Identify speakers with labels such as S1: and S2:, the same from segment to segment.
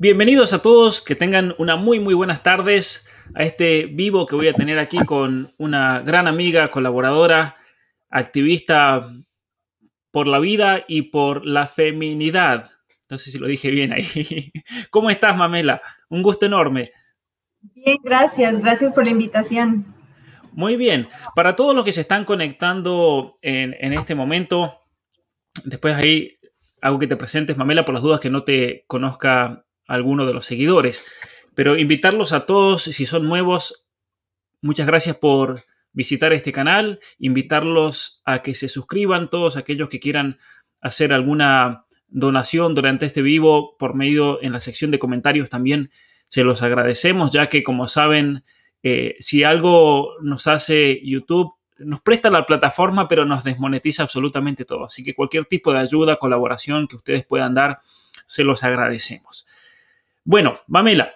S1: Bienvenidos a todos, que tengan una muy muy buenas tardes a este vivo que voy a tener aquí con una gran amiga, colaboradora, activista por la vida y por la feminidad. No sé si lo dije bien ahí. ¿Cómo estás, Mamela? Un gusto enorme.
S2: Bien, gracias. Gracias por la invitación.
S1: Muy bien. Para todos los que se están conectando en, en este momento, después ahí hago que te presentes, Mamela, por las dudas que no te conozca alguno de los seguidores. Pero invitarlos a todos, si son nuevos, muchas gracias por visitar este canal, invitarlos a que se suscriban, todos aquellos que quieran hacer alguna donación durante este vivo por medio en la sección de comentarios también se los agradecemos, ya que como saben, eh, si algo nos hace YouTube, nos presta la plataforma, pero nos desmonetiza absolutamente todo. Así que cualquier tipo de ayuda, colaboración que ustedes puedan dar, se los agradecemos. Bueno, Mamela,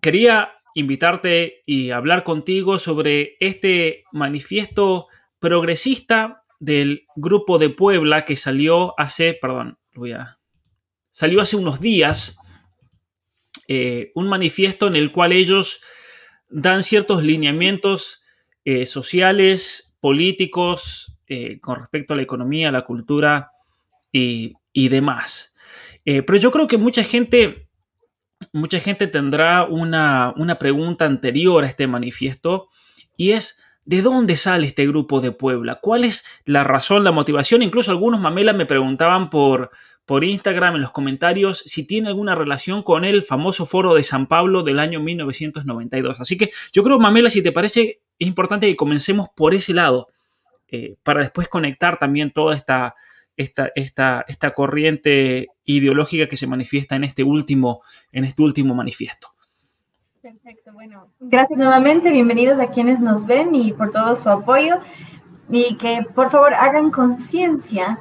S1: quería invitarte y hablar contigo sobre este manifiesto progresista del grupo de Puebla que salió hace, perdón, voy a, salió hace unos días, eh, un manifiesto en el cual ellos dan ciertos lineamientos eh, sociales, políticos, eh, con respecto a la economía, la cultura y demás. pero yo creo que mucha gente mucha gente tendrá una, pregunta anterior a este manifiesto y es, ¿de dónde sale este grupo de Puebla? ¿Cuál es la razón, la motivación? Incluso algunos mamelas me preguntaban por, por Instagram en los comentarios si tiene alguna relación con el famoso foro de San Pablo del año 1992. Así que yo creo, Mamela, si te parece, es importante que comencemos por ese lado, eh, para después conectar también toda esta, esta, esta, esta corriente ideológica que se manifiesta en este último, en este último manifiesto.
S2: Perfecto, bueno, gracias nuevamente, bienvenidos a quienes nos ven y por todo su apoyo y que por favor hagan conciencia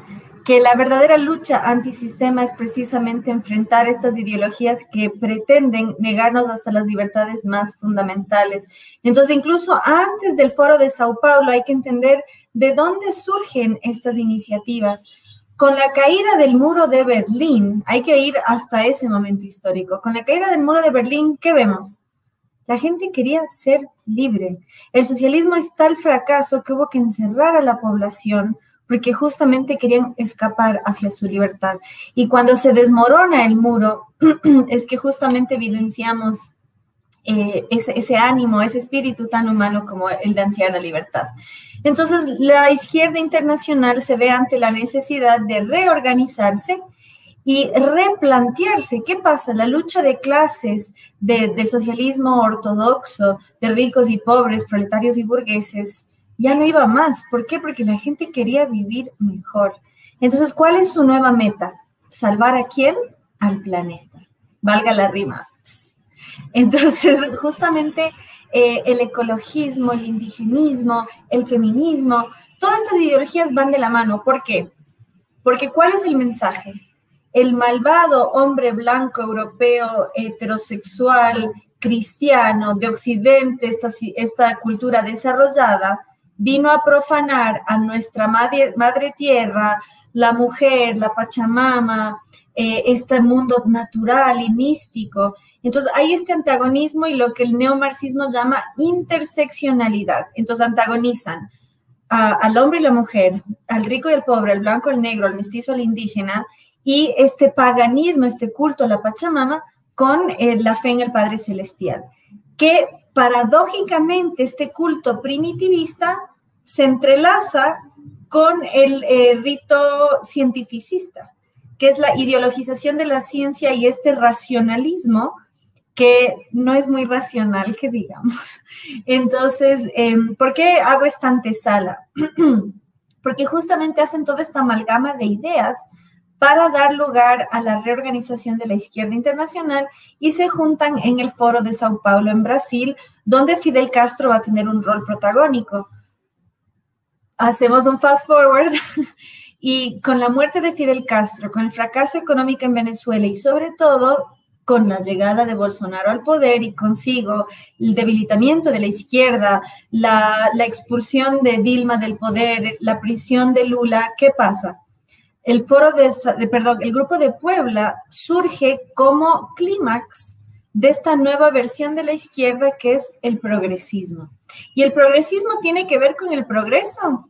S2: que la verdadera lucha antisistema es precisamente enfrentar estas ideologías que pretenden negarnos hasta las libertades más fundamentales. Entonces, incluso antes del foro de Sao Paulo hay que entender de dónde surgen estas iniciativas. Con la caída del muro de Berlín, hay que ir hasta ese momento histórico. Con la caída del muro de Berlín, ¿qué vemos? La gente quería ser libre. El socialismo es tal fracaso que hubo que encerrar a la población porque justamente querían escapar hacia su libertad. Y cuando se desmorona el muro, es que justamente evidenciamos eh, ese, ánimo, ese espíritu tan humano como el de ansiar la libertad. Entonces, la izquierda internacional se ve ante la necesidad de reorganizarse y replantearse qué pasa, la lucha de clases del socialismo ortodoxo, de ricos y pobres, proletarios y burgueses, ya no iba más. ¿Por qué? Porque la gente quería vivir mejor. Entonces, ¿cuál es su nueva meta? ¿Salvar a quién? Al planeta. Valga la rima. Entonces, justamente eh, el ecologismo, el indigenismo, el feminismo, todas estas ideologías van de la mano. ¿Por qué? Porque ¿cuál es el mensaje? El malvado hombre blanco, europeo, heterosexual, cristiano, de Occidente, esta, cultura desarrollada, vino a profanar a nuestra madre tierra, la mujer, la Pachamama, eh, este mundo natural y místico. Entonces hay este antagonismo y lo que el neomarxismo llama interseccionalidad. Entonces antagonizan al hombre y la mujer, al rico y al pobre, al blanco, al negro, al mestizo, al indígena, y este paganismo, este culto a la Pachamama con eh, la fe en el Padre Celestial. que paradójicamente este culto primitivista se entrelaza con el eh, rito cientificista, que es la ideologización de la ciencia y este racionalismo que no es muy racional, que digamos. Entonces, em, ¿por qué hago esta antesala? Porque justamente hacen toda esta amalgama de ideas para dar lugar a la reorganización de la izquierda internacional y se juntan en el foro de Sao Paulo en Brasil, donde Fidel Castro va a tener un rol protagónico. Hacemos un fast forward y con la muerte de Fidel Castro, con el fracaso económico en Venezuela y sobre todo con la llegada de Bolsonaro al poder y consigo el debilitamiento de la izquierda, la, expulsión de Dilma del poder, la prisión de Lula, ¿qué pasa? el foro de, perdón, el grupo de Puebla surge como clímax de esta nueva versión de la izquierda que es el progresismo. Y el progresismo tiene que ver con el progreso.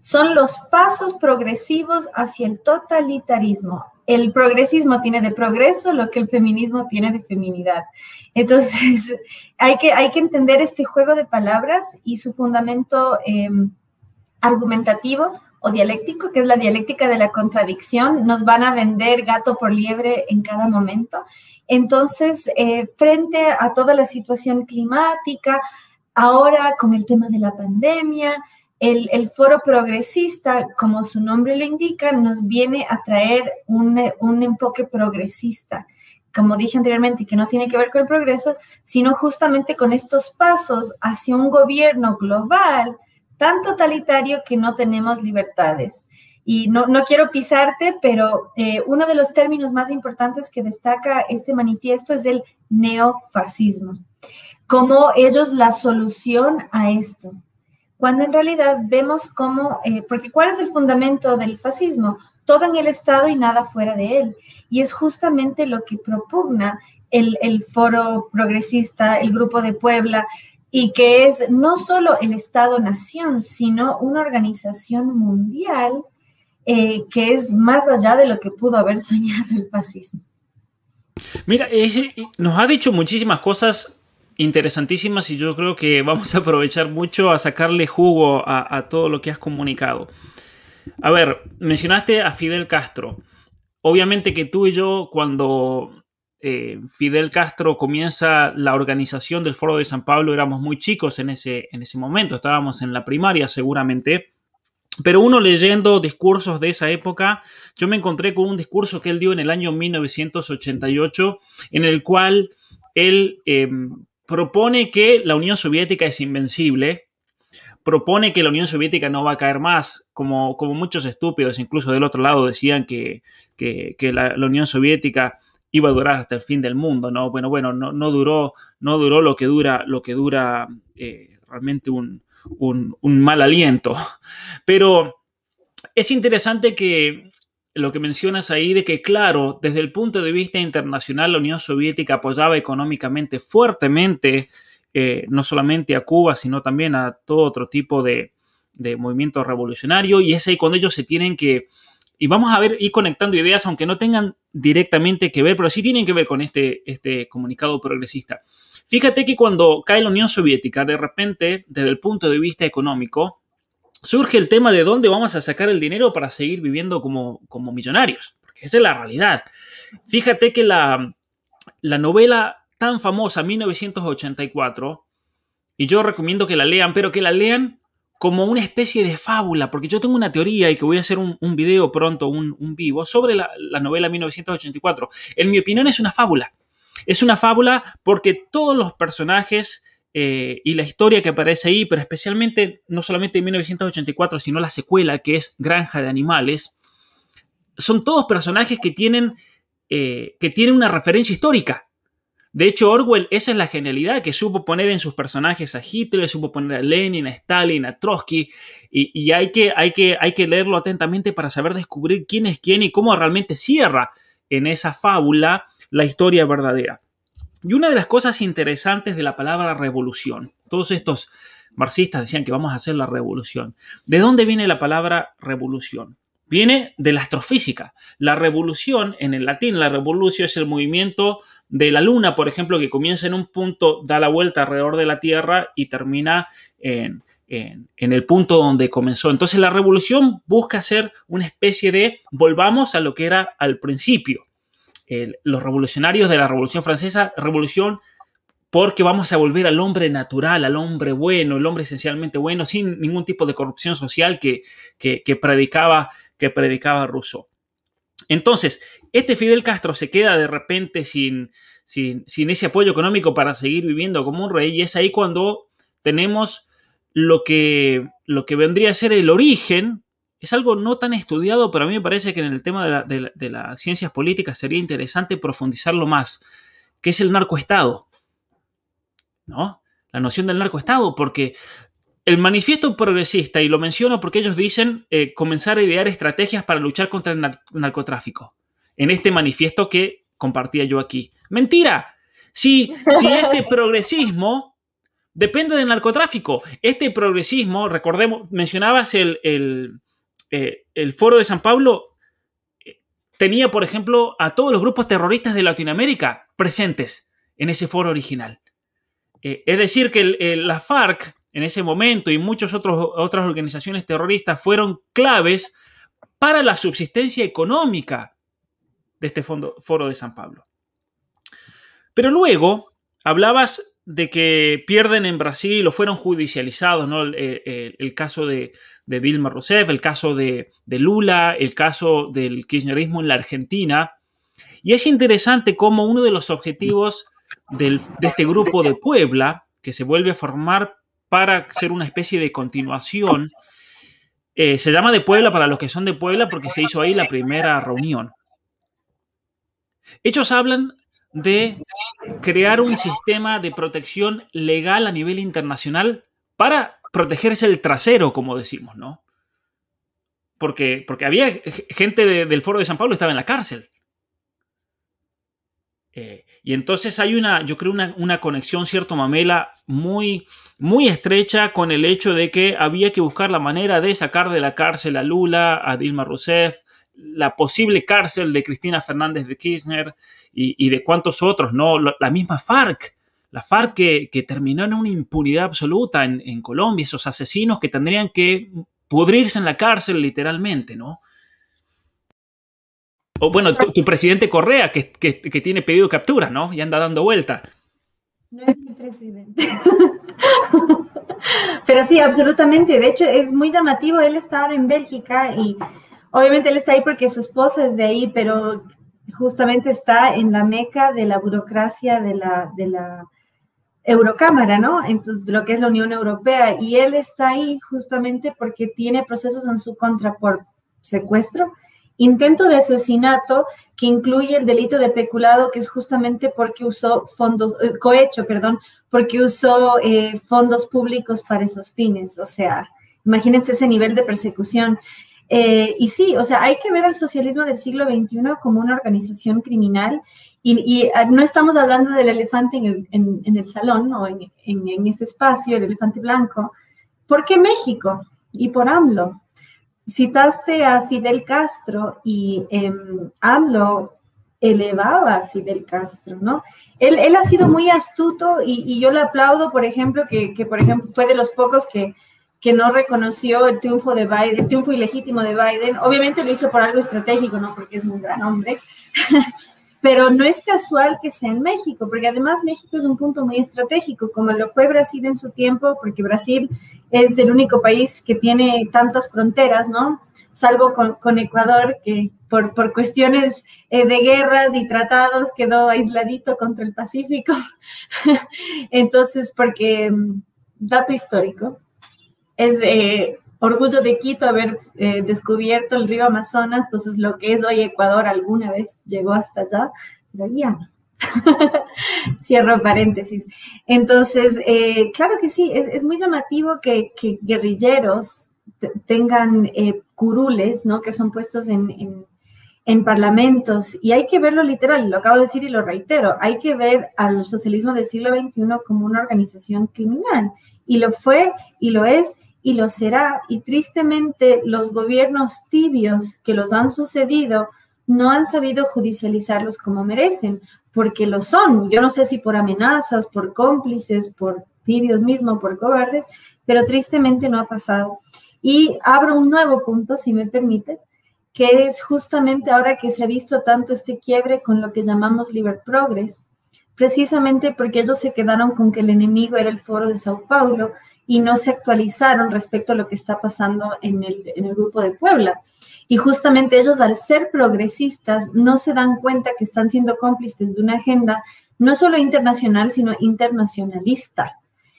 S2: Son los pasos progresivos hacia el totalitarismo. El progresismo tiene de progreso lo que el feminismo tiene de feminidad. Entonces, hay que, hay que entender este juego de palabras y su fundamento em, argumentativo o dialéctico, que es la dialéctica de la contradicción, nos van a vender gato por liebre en cada momento. Entonces, eh, frente a toda la situación climática, ahora con el tema de la pandemia, el, el, foro progresista, como su nombre lo indica, nos viene a traer un, un enfoque progresista como dije anteriormente, que no tiene que ver con el progreso, sino justamente con estos pasos hacia un gobierno global tan totalitario que no tenemos libertades. Y no, no quiero pisarte, pero eh, uno de los términos más importantes que destaca este manifiesto es el neofascismo, como ellos la solución a esto. Cuando en realidad vemos cómo, eh, porque ¿cuál es el fundamento del fascismo? Todo en el Estado y nada fuera de él. Y es justamente lo que propugna el, el foro progresista, el grupo de Puebla, y que es no solo el Estado-nación, sino una organización mundial eh, que es más allá de lo que pudo haber soñado el fascismo.
S1: Mira, nos ha dicho muchísimas cosas interesantísimas y yo creo que vamos a aprovechar mucho a sacarle jugo a, a todo lo que has comunicado. A ver, mencionaste a Fidel Castro. Obviamente que tú y yo cuando eh, Fidel Castro comienza la organización del Foro de San Pablo, éramos muy chicos en ese, en ese momento, estábamos en la primaria seguramente, pero uno leyendo discursos de esa época, yo me encontré con un discurso que él dio en el año 1988, en el cual él em, propone que la Unión Soviética es invencible, propone que la Unión Soviética no va a caer más, como, como muchos estúpidos, incluso del otro lado, decían que, la, la Unión Soviética iba a durar hasta el fin del mundo, ¿no? Bueno, bueno, no, no duró, no duró lo que dura, lo que dura eh, realmente un, mal aliento. Pero es interesante que lo que mencionas ahí de que, claro, desde el punto de vista internacional, la Unión Soviética apoyaba económicamente fuertemente eh, no solamente a Cuba, sino también a todo otro tipo de, de movimiento revolucionario. Y es ahí cuando ellos se tienen que, y vamos a ver, ir conectando ideas, aunque no tengan directamente que ver, pero sí tienen que ver con este, este comunicado progresista. Fíjate que cuando cae la Unión Soviética, de repente, desde el punto de vista económico, surge el tema de dónde vamos a sacar el dinero para seguir viviendo como, como millonarios, porque esa es la realidad. Fíjate que la, la novela tan famosa, 1984, y yo recomiendo que la lean, pero que la lean como una especie de fábula, porque yo tengo una teoría y que voy a hacer un, video pronto, un, vivo, sobre la, novela 1984. En mi opinión es una fábula. Es una fábula porque todos los personajes eh, y la historia que aparece ahí, pero especialmente no solamente en 1984, sino la secuela que es Granja de Animales, son todos personajes que tienen, eh, que tienen una referencia histórica. De hecho, Orwell, esa es la genialidad que supo poner en sus personajes a Hitler, supo poner a Lenin, a Stalin, a Trotsky, y, hay, que, hay, que, hay que leerlo atentamente para saber descubrir quién es quién y cómo realmente cierra en esa fábula la historia verdadera. Y una de las cosas interesantes de la palabra revolución, todos estos marxistas decían que vamos a hacer la revolución. ¿De dónde viene la palabra revolución? Viene de la astrofísica. La revolución, en el latín, la revolución es el movimiento de la Luna, por ejemplo, que comienza en un punto, da la vuelta alrededor de la Tierra y termina en, el punto donde comenzó. Entonces la revolución busca ser una especie de volvamos a lo que era al principio. los revolucionarios de la Revolución Francesa, revolución porque vamos a volver al hombre natural, al hombre bueno, el hombre esencialmente bueno, sin ningún tipo de corrupción social que, que, predicaba, que predicaba Rousseau. Entonces, este Fidel Castro se queda de repente sin, sin, ese apoyo económico para seguir viviendo como un rey y es ahí cuando tenemos lo que, lo que vendría a ser el origen. Es algo no tan estudiado, pero a mí me parece que en el tema de, de las ciencias políticas sería interesante profundizarlo más, que es el narcoestado. ¿no? La noción del narcoestado, porque el manifiesto progresista, y lo menciono porque ellos dicen eh, comenzar a idear estrategias para luchar contra el narcotráfico, en este manifiesto que compartía yo aquí. Mentira, si, si este progresismo depende del narcotráfico, este progresismo, recordemos, mencionabas el, el, eh, el foro de San Pablo, eh, tenía, por ejemplo, a todos los grupos terroristas de Latinoamérica presentes en ese foro original. Eh, es decir, que la FARC en ese momento y muchas otras organizaciones terroristas fueron claves para la subsistencia económica de este foro de San Pablo. Pero luego hablabas de que pierden en Brasil o fueron judicializados, ¿no? El, caso de, Dilma Rousseff, el caso de, de, Lula, el caso del kirchnerismo en la Argentina. Y es interesante cómo uno de los objetivos de este grupo de Puebla, que se vuelve a formar para ser una especie de continuación. Eh, se llama de Puebla para los que son de Puebla porque se hizo ahí la primera reunión. Ellos hablan de crear un sistema de protección legal a nivel internacional para protegerse el trasero, como decimos, ¿no? Porque, porque había gente del Foro de San Pablo estaba en la cárcel. Eh, y entonces hay una, yo creo, una, conexión, cierto, Mamela, muy, muy estrecha con el hecho de que había que buscar la manera de sacar de la cárcel a Lula, a Dilma Rousseff, la posible cárcel de Cristina Fernández de Kirchner y, de cuantos otros, ¿no? La misma FARC, la FARC que, terminó en una impunidad absoluta en, en Colombia, esos asesinos que tendrían que pudrirse en la cárcel literalmente, ¿no? O bueno, tu, presidente Correa, que, tiene pedido captura, ¿no? Y anda dando vuelta.
S2: No es mi presidente. Pero sí, absolutamente. De hecho, es muy llamativo. Él está ahora en Bélgica y obviamente él está ahí porque su esposa es de ahí, pero justamente está en la meca de la burocracia de la, de la Eurocámara, ¿no? Entonces, lo que es la Unión Europea. Y él está ahí justamente porque tiene procesos en su contra por secuestro Intento de asesinato que incluye el delito de peculado, que es justamente porque usó fondos, eh, cohecho, perdón, porque usó eh, fondos públicos para esos fines. O sea, imagínense ese nivel de persecución. Eh, y sí, o sea, hay que ver al socialismo del siglo XXI como una organización criminal y, ah, no estamos hablando del elefante en el, salón o en, en, este espacio, el elefante blanco. ¿Por qué México? Y por AMLO. Citaste a Fidel Castro y em, AMLO elevaba a Fidel Castro, ¿no? Él, ha sido muy astuto y, yo le aplaudo, por ejemplo, que, por ejemplo fue de los pocos que, que no reconoció el triunfo de Biden, el triunfo ilegítimo de Biden. Obviamente lo hizo por algo estratégico, ¿no? Porque es un gran hombre. Pero no es casual que sea en México, porque además México es un punto muy estratégico, como lo fue Brasil en su tiempo, porque Brasil es el único país que tiene tantas fronteras, ¿no? Salvo con, Ecuador, que por, por cuestiones eh, de guerras y tratados quedó aisladito contra el Pacífico. Entonces, porque, mm, dato histórico, es eh, orgullo de Quito haber eh, descubierto el río Amazonas, entonces lo que es hoy Ecuador alguna vez llegó hasta allá, pero ya. Cierro paréntesis. Entonces, eh, claro que sí, es, muy llamativo que, guerrilleros tengan eh, curules, ¿no? Que son puestos en, en, parlamentos, y hay que verlo literal, lo acabo de decir y lo reitero, hay que ver al socialismo del siglo XXI como una organización criminal, y lo fue y lo es, y lo será. Y tristemente los gobiernos tibios que los han sucedido no han sabido judicializarlos como merecen, porque lo son. Yo no sé si por amenazas, por cómplices, por tibios mismos, por cobardes, pero tristemente no ha pasado. Y abro un nuevo punto, si me permites, que es justamente ahora que se ha visto tanto este quiebre con lo que llamamos Liber Progress, precisamente porque ellos se quedaron con que el enemigo era el foro de Sao Paulo y no se actualizaron respecto a lo que está pasando en el, en el grupo de Puebla. Y justamente ellos, al ser progresistas, no se dan cuenta que están siendo cómplices de una agenda no solo internacional, sino internacionalista.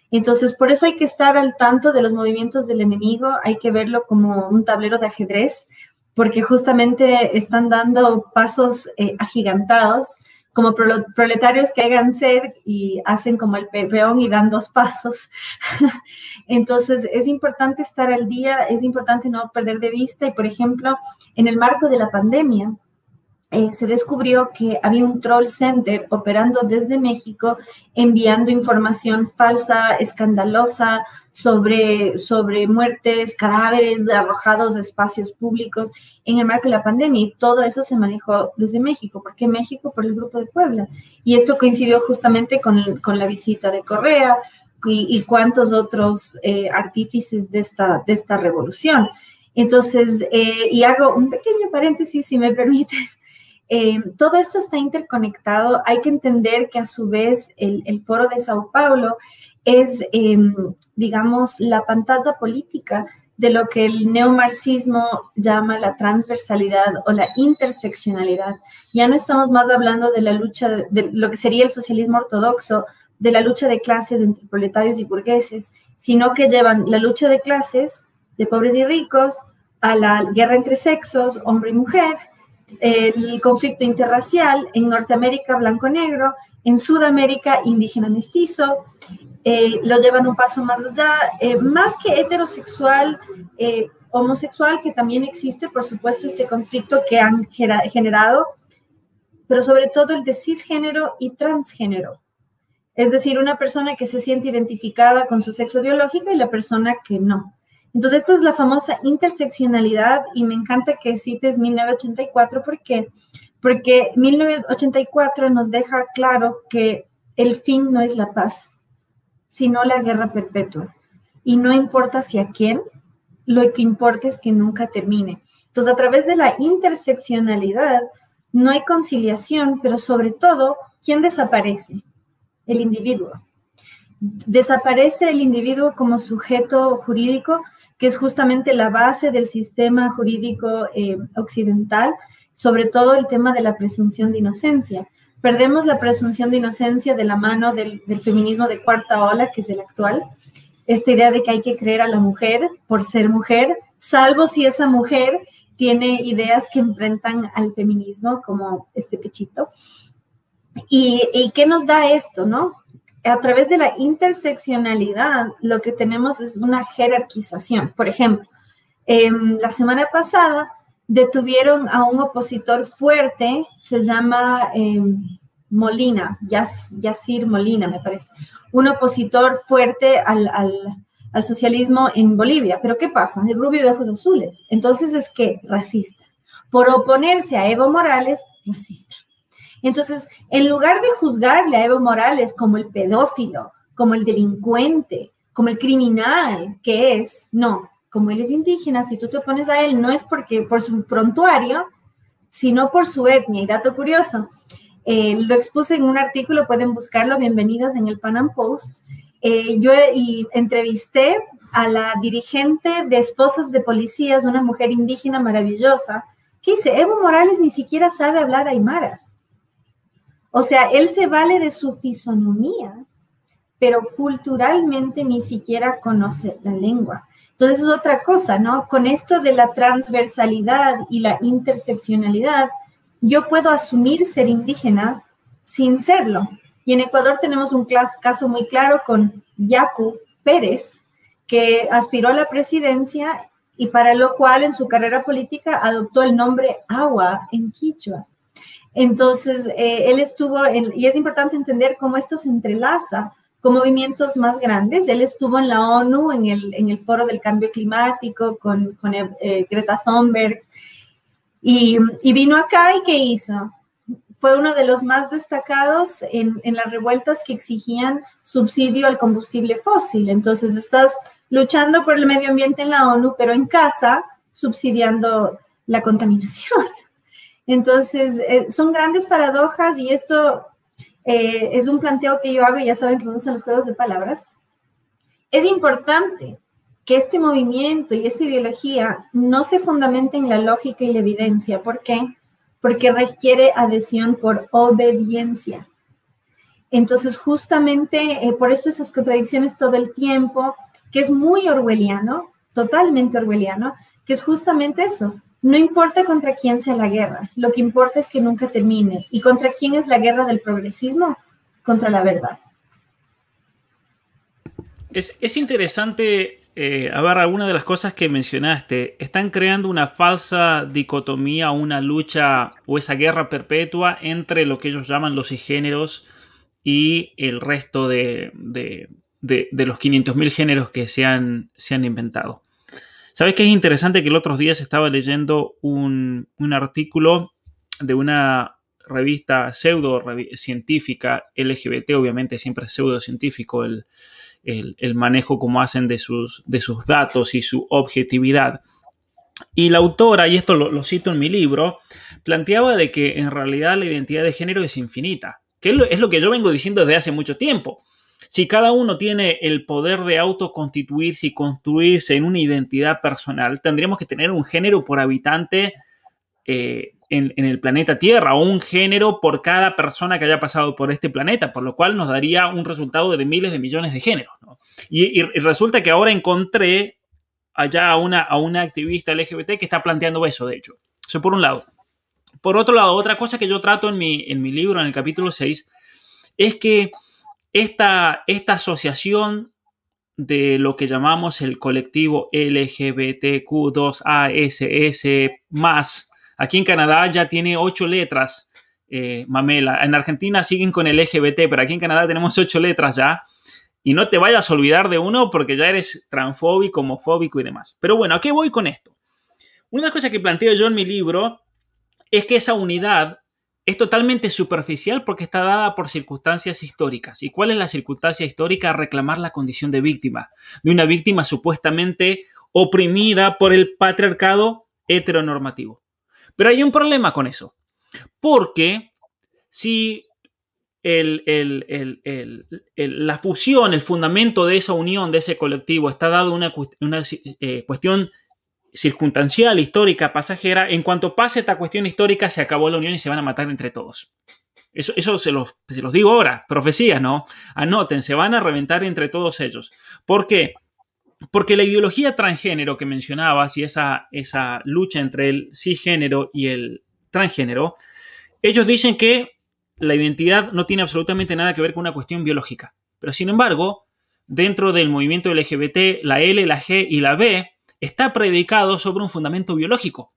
S2: Entonces, por eso hay que estar al tanto de los movimientos del enemigo, hay que verlo como un tablero de ajedrez, porque justamente están dando pasos eh, agigantados, como proletarios que hagan ser y hacen como el peón y dan dos pasos. Entonces, es importante estar al día, es importante no perder de vista y, por ejemplo, en el marco de la pandemia, eh, se descubrió que había un troll center operando desde México, enviando información falsa, escandalosa sobre, sobre muertes, cadáveres arrojados a espacios públicos en el marco de la pandemia. Y todo eso se manejó desde México. ¿Por qué México? Por el Grupo de Puebla. Y esto coincidió justamente con, con la visita de Correa y, cuántos otros eh, artífices de esta, de esta revolución. Entonces, eh, y hago un pequeño paréntesis, si me permites. Eh, todo esto está interconectado. Hay que entender que a su vez el, foro de Sao Paulo es, em, digamos, la pantalla política de lo que el neomarxismo llama la transversalidad o la interseccionalidad. Ya no estamos más hablando de la lucha de, lo que sería el socialismo ortodoxo, de la lucha de clases entre proletarios y burgueses, sino que llevan la lucha de clases de pobres y ricos a la guerra entre sexos, hombre y mujer, el conflicto interracial, en Norteamérica blanco-negro, en Sudamérica indígena mestizo, eh, lo llevan un paso más allá, eh, más que heterosexual, eh, homosexual, que también existe, por supuesto, este conflicto que han generado, pero sobre todo el de cisgénero y transgénero. Es decir, una persona que se siente identificada con su sexo biológico y la persona que no. Entonces, esta es la famosa interseccionalidad y me encanta que cites 1984 porque porque 1984 nos deja claro que el fin no es la paz, sino la guerra perpetua. Y no importa hacia quién, lo que importa es que nunca termine. Entonces, a través de la interseccionalidad, no hay conciliación, pero sobre todo, ¿quién desaparece? El individuo. Desaparece el individuo como sujeto jurídico, que es justamente la base del sistema jurídico eh, occidental, sobre todo el tema de la presunción de inocencia. Perdemos la presunción de inocencia de la mano del, feminismo de cuarta ola, que es el actual. Esta idea de que hay que creer a la mujer por ser mujer, salvo si esa mujer tiene ideas que enfrentan al feminismo, como este pechito. ¿Y, y qué nos da esto, no? A través de la interseccionalidad, lo que tenemos es una jerarquización. Por ejemplo, em, la semana pasada detuvieron a un opositor fuerte, se llama em, Molina, Yacir Molina, me parece, un opositor fuerte al, al, socialismo en Bolivia. Pero ¿qué pasa? El rubio de ojos azules. Entonces es que racista. Por oponerse a Evo Morales, racista. Entonces, en lugar de juzgarle a Evo Morales como el pedófilo, como el delincuente, como el criminal que es, no, como él es indígena, si tú te opones a él, no es porque por su prontuario, sino por su etnia. Y dato curioso, eh, lo expuse en un artículo, pueden buscarlo, bienvenidos en el Panam Post. Eh, yo entrevisté a la dirigente de Esposas de Policías, una mujer indígena maravillosa, que dice, Evo Morales ni siquiera sabe hablar aymara. O sea, él se vale de su fisonomía, pero culturalmente ni siquiera conoce la lengua. Entonces es otra cosa, ¿no? Con esto de la transversalidad y la interseccionalidad, yo puedo asumir ser indígena sin serlo. Y en Ecuador tenemos un caso muy claro con Yacu Pérez, que aspiró a la presidencia y para lo cual en su carrera política adoptó el nombre Agua en Quichua. Entonces, eh, él estuvo, en, y es importante entender cómo esto se entrelaza con movimientos más grandes. Él estuvo en la ONU, en el, Foro del Cambio Climático, con, eh, Greta Thunberg. Y, vino acá y ¿qué hizo? Fue uno de los más destacados en las revueltas que exigían subsidio al combustible fósil. Entonces, estás luchando por el medio ambiente en la ONU, pero en casa subsidiando la contaminación. Entonces, eh, son grandes paradojas y esto eh, es un planteo que yo hago, y ya saben que me gustan los juegos de palabras. Es importante que este movimiento y esta ideología no se fundamente en la lógica y la evidencia. ¿Por qué? Porque requiere adhesión por obediencia. Entonces, justamente eh, por eso esas contradicciones todo el tiempo, que es muy orwelliano, totalmente orwelliano, que es justamente eso. No importa contra quién sea la guerra, lo que importa es que nunca termine. ¿Y contra quién es la guerra del progresismo? Contra la verdad.
S1: Es, interesante, eh, a ver, de las cosas que mencionaste. Están creando una falsa dicotomía, una lucha o esa guerra perpetua entre lo que ellos llaman los géneros y el resto de, de, de los 500.000 géneros que se han, se han inventado. ¿Sabes qué es interesante? Que el otro día se estaba leyendo un, artículo de una revista pseudo científica LGBT, obviamente siempre es pseudocientífico el, el, manejo como hacen de sus, de sus datos y su objetividad. Y la autora, y esto lo, cito en mi libro, planteaba de que en realidad la identidad de género es infinita, que es lo que yo vengo diciendo desde hace mucho tiempo. Si cada uno tiene el poder de autoconstituirse y construirse en una identidad personal, tendríamos que tener un género por habitante eh, en, el planeta Tierra o un género por cada persona que haya pasado por este planeta, por lo cual nos daría un resultado de miles de millones de géneros. Y, resulta que ahora encontré allá a una, a una activista LGBT que está planteando eso, de hecho. Eso por un lado. Por otro lado, otra cosa que yo trato en mi, en mi libro, en el capítulo 6, es que esta, esta asociación de lo que llamamos el colectivo LGBTQ2ASS más, aquí en Canadá ya tiene ocho letras, eh, Mamela. En Argentina siguen con el LGBT, pero aquí en Canadá tenemos ocho letras ya. Y no te vayas a olvidar de uno porque ya eres transfóbico, homofóbico y demás. Pero bueno, ¿a qué voy con esto? Una cosa que planteo yo en mi libro es que esa unidad es totalmente superficial porque está dada por circunstancias históricas. ¿Y cuál es la circunstancia histórica? Reclamar la condición de víctima, de una víctima supuestamente oprimida por el patriarcado heteronormativo. Pero hay un problema con eso, porque si la fusión, el fundamento de esa unión, de ese colectivo, está dado una, una eh, cuestión circunstancial, histórica, pasajera, en cuanto pase esta cuestión histórica, se acabó la unión y se van a matar entre todos. Eso, eso se, los, se los digo ahora, profecías, ¿no? Anoten, se van a reventar entre todos ellos. ¿Por qué? Porque la ideología transgénero que mencionabas y esa, esa lucha entre el cisgénero y el transgénero, ellos dicen que la identidad no tiene absolutamente nada que ver con una cuestión biológica. Pero sin embargo, dentro del movimiento LGBT, la L, la G y la B está predicado sobre un fundamento biológico.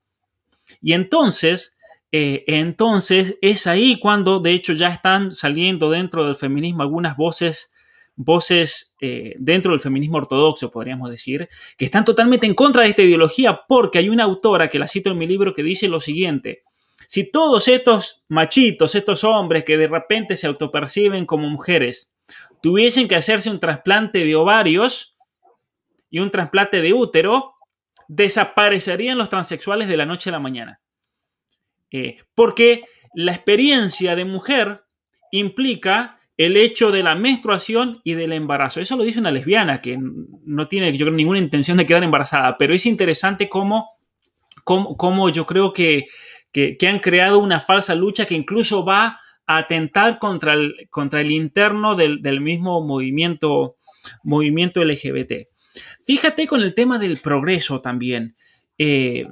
S1: Y entonces, eh, entonces es ahí cuando de hecho ya están saliendo dentro del feminismo algunas voces, voces eh, dentro del feminismo ortodoxo, podríamos decir, que están totalmente en contra de esta ideología porque hay una autora que la cito en mi libro que dice lo siguiente. Si todos estos machitos, estos hombres que de repente se autoperciben como mujeres, tuviesen que hacerse un trasplante de ovarios y un trasplante de útero, desaparecerían los transexuales de la noche a la mañana. Eh, porque la experiencia de mujer implica el hecho de la menstruación y del embarazo. Eso lo dice una lesbiana que no tiene yo ninguna intención de quedar embarazada, pero es interesante cómo, cómo, yo creo que, que, han creado una falsa lucha que incluso va a atentar contra el, contra el interno del, del mismo movimiento, movimiento LGBT. Fíjate con el tema del progreso también. Eh,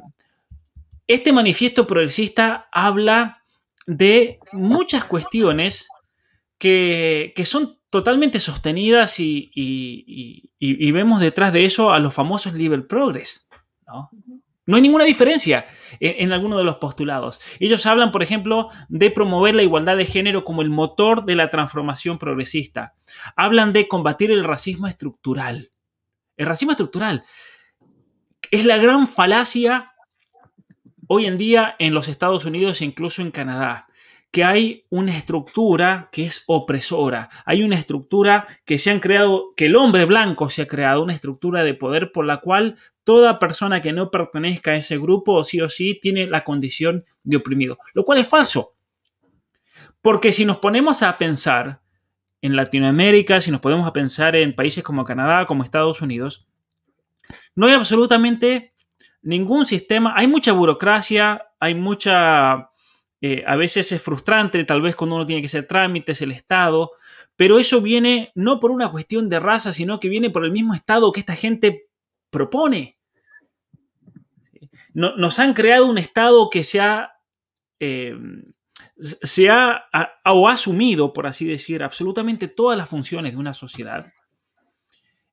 S1: este manifiesto progresista habla de muchas cuestiones que, son totalmente sostenidas y, vemos detrás de eso a los famosos liberal progress. ¿no? hay ninguna diferencia en, en, alguno de los postulados. Ellos hablan, por ejemplo, de promover la igualdad de género como el motor de la transformación progresista. Hablan de combatir el racismo estructural. El racismo estructural es la gran falacia hoy en día en los Estados Unidos e incluso en Canadá que hay una estructura que es opresora, hay una estructura que se han creado, que el hombre blanco se ha creado, una estructura de poder por la cual toda persona que no pertenezca a ese grupo sí o sí tiene la condición de oprimido, lo cual es falso. Porque si nos ponemos a pensar en Latinoamérica, si nos ponemos a pensar en países como Canadá, como Estados Unidos, no hay absolutamente ningún sistema, hay mucha burocracia, hay mucha eh, a veces es frustrante, tal vez cuando uno tiene que hacer trámites, el Estado, pero eso viene no por una cuestión de raza, sino que viene por el mismo Estado que esta gente propone. nos han creado un Estado que se ha, eh, se ha, o ha asumido, por así decir, absolutamente todas las funciones de una sociedad.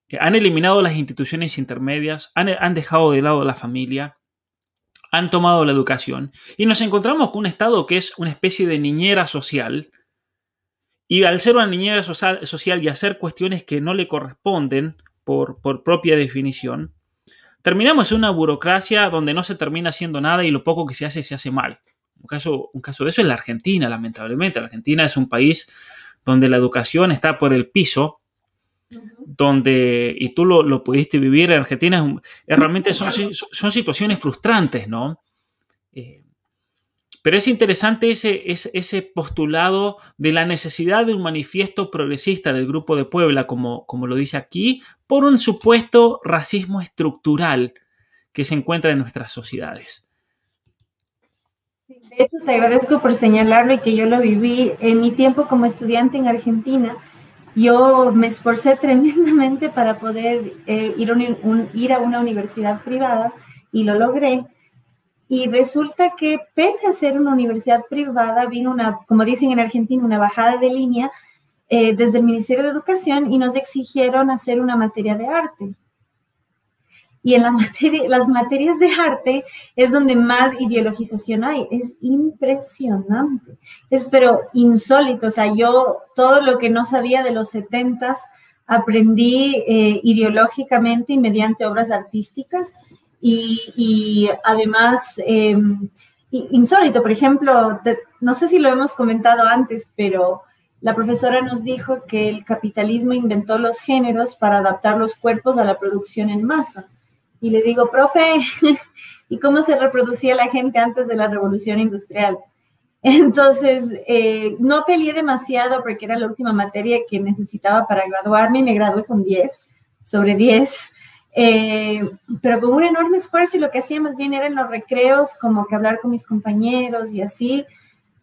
S1: Eh, han eliminado las instituciones intermedias, han, dejado de lado la familia, han tomado la educación y nos encontramos con un Estado que es una especie de niñera social y al ser una niñera social, y hacer cuestiones que no le corresponden por, por propia definición, terminamos en una burocracia donde no se termina haciendo nada y lo poco que se hace se hace mal. Un caso, un caso de eso es la Argentina, lamentablemente. La Argentina es un país donde la educación está por el piso donde, y tú lo, pudiste vivir en Argentina, realmente son, son, situaciones frustrantes, ¿no? Eh, pero es interesante ese, ese, postulado de la necesidad de un manifiesto progresista del Grupo de Puebla, como, como lo dice aquí, por un supuesto racismo estructural que se encuentra en nuestras sociedades.
S2: Hecho, te agradezco por señalarlo y que yo lo viví en mi tiempo como estudiante en Argentina yo me esforcé tremendamente para poder eh, ir, ir, a una universidad privada y lo logré. Y resulta que pese a ser una universidad privada, vino una, como dicen en Argentina, una bajada de línea eh, desde el Ministerio de Educación y nos exigieron hacer una materia de arte. Y en las materias de arte es donde más ideologización hay. Es impresionante. Es pero insólito. O sea, yo todo lo que no sabía de los setentas aprendí eh, ideológicamente y mediante obras artísticas. Y, además, em, insólito, por ejemplo, no sé si lo hemos comentado antes, pero la profesora nos dijo que el capitalismo inventó los géneros para adaptar los cuerpos a la producción en masa y le digo, profe, ¿y cómo se reproducía la gente antes de la revolución industrial? Entonces, eh, no peleé demasiado porque era la última materia que necesitaba para graduarme y me gradué con 10, sobre 10, eh, pero con un enorme esfuerzo y lo que hacía más bien era en los recreos, como que hablar con mis compañeros y así,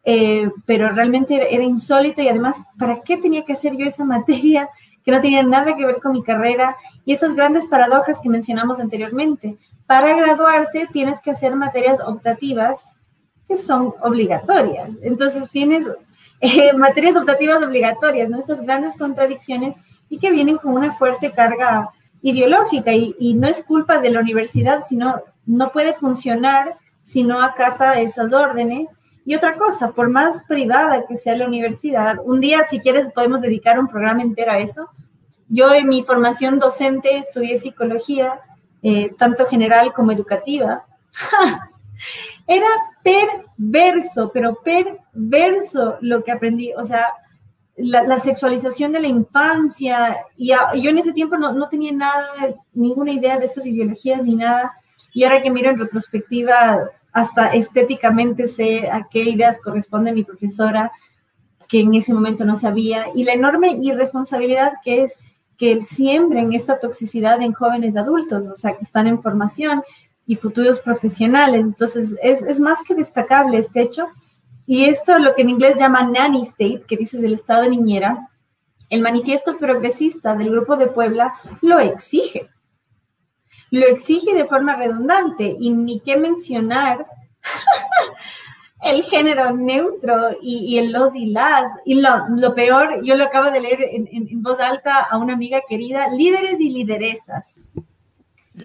S2: eh, pero realmente era insólito y además, ¿para qué tenía que hacer yo esa materia que no tenían nada que ver con mi carrera y esas grandes paradojas que mencionamos anteriormente. Para graduarte tienes que hacer materias optativas que son obligatorias. Entonces tienes eh, materias optativas obligatorias, ¿no? Esas grandes contradicciones y que vienen con una fuerte carga ideológica y no es culpa de la universidad, sino no puede funcionar si no acata esas órdenes. Y otra cosa, por más privada que sea la universidad, un día si quieres podemos dedicar un programa entero a eso. Yo en mi formación docente estudié psicología, eh, tanto general como educativa. Era perverso, pero perverso lo que aprendí. O sea, la, sexualización de la infancia. Y yo en ese tiempo no, no tenía nada, ninguna idea de estas ideologías ni nada. Y ahora que miro en retrospectiva, hasta estéticamente sé a qué ideas corresponde mi profesora, que en ese momento no sabía, y la enorme irresponsabilidad que es que siembren esta toxicidad en jóvenes adultos, o sea, que están en formación y futuros profesionales. Entonces, es, es más que destacable este hecho. Y esto, lo que en inglés llama nanny state, que dices del estado niñera, el manifiesto progresista del Grupo de Puebla lo exige lo exige de forma redundante y ni qué mencionar el género neutro y, el los y las. Y lo, peor, yo lo acabo de leer en, voz alta a una amiga querida, líderes y lideresas.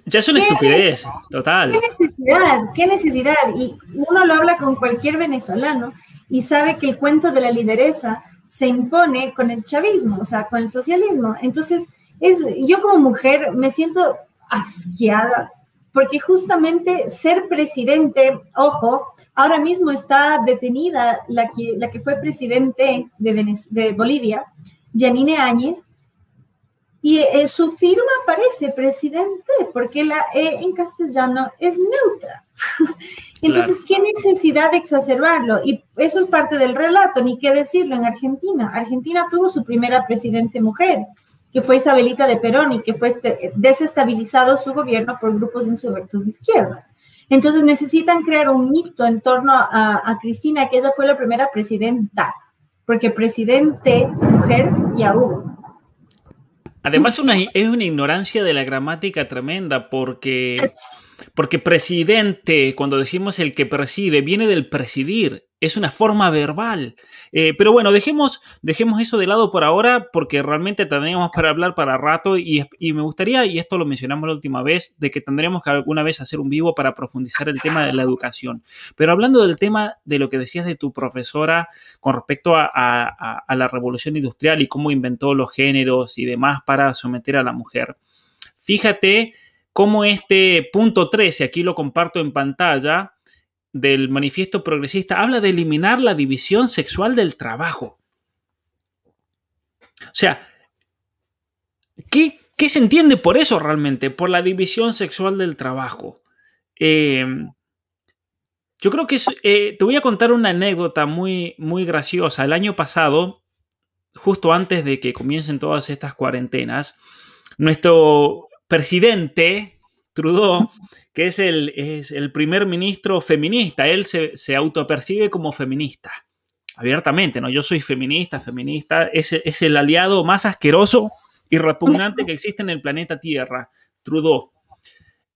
S1: Ya es una estupidez, total.
S2: ¿Qué necesidad? ¿Qué necesidad? Y uno lo habla con cualquier venezolano y sabe que el cuento de la lideresa se impone con el chavismo, o sea, con el socialismo. Entonces, es, yo como mujer me siento asqueada porque justamente ser presidente, ojo, ahora mismo está detenida la que, la que fue presidente de, de Bolivia, Janine Áñez, y eh, su firma parece presidente, porque la E en castellano es neutra. Entonces, ¿qué necesidad de exacerbarlo? Y eso es parte del relato, ni qué decirlo en Argentina. Argentina tuvo su primera presidente mujer, que fue Isabelita de Perón, y que fue este, desestabilizado su gobierno por grupos insurrectos de izquierda. Entonces necesitan crear un mito en torno a, a Cristina, que ella fue la primera presidenta, porque presidente mujer ya hubo.
S1: Además, una, es una ignorancia de la gramática tremenda porque, porque presidente, cuando decimos el que preside, viene del presidir es una forma verbal. Eh, pero bueno, dejemos, dejemos eso de lado por ahora porque realmente tendríamos para hablar para rato y, me gustaría, y esto lo mencionamos la última vez, de que tendríamos que alguna vez hacer un vivo para profundizar el tema de la educación. Pero hablando del tema de lo que decías de tu profesora con respecto a la revolución industrial y cómo inventó los géneros y demás para someter a la mujer, fíjate cómo este punto 13, aquí lo comparto en pantalla, del manifiesto progresista habla de eliminar la división sexual del trabajo. O sea, ¿qué, se entiende por eso realmente? Por la división sexual del trabajo. Eh, yo creo que eh, te voy a contar una anécdota muy, muy graciosa. El año pasado, justo antes de que comiencen todas estas cuarentenas, nuestro presidente, Trudeau, que es el, es el primer ministro feminista. Él se, se, autopercibe como feminista, abiertamente, ¿no? Yo soy feminista, feminista. Es, es el aliado más asqueroso y repugnante que existe en el planeta Tierra, Trudeau.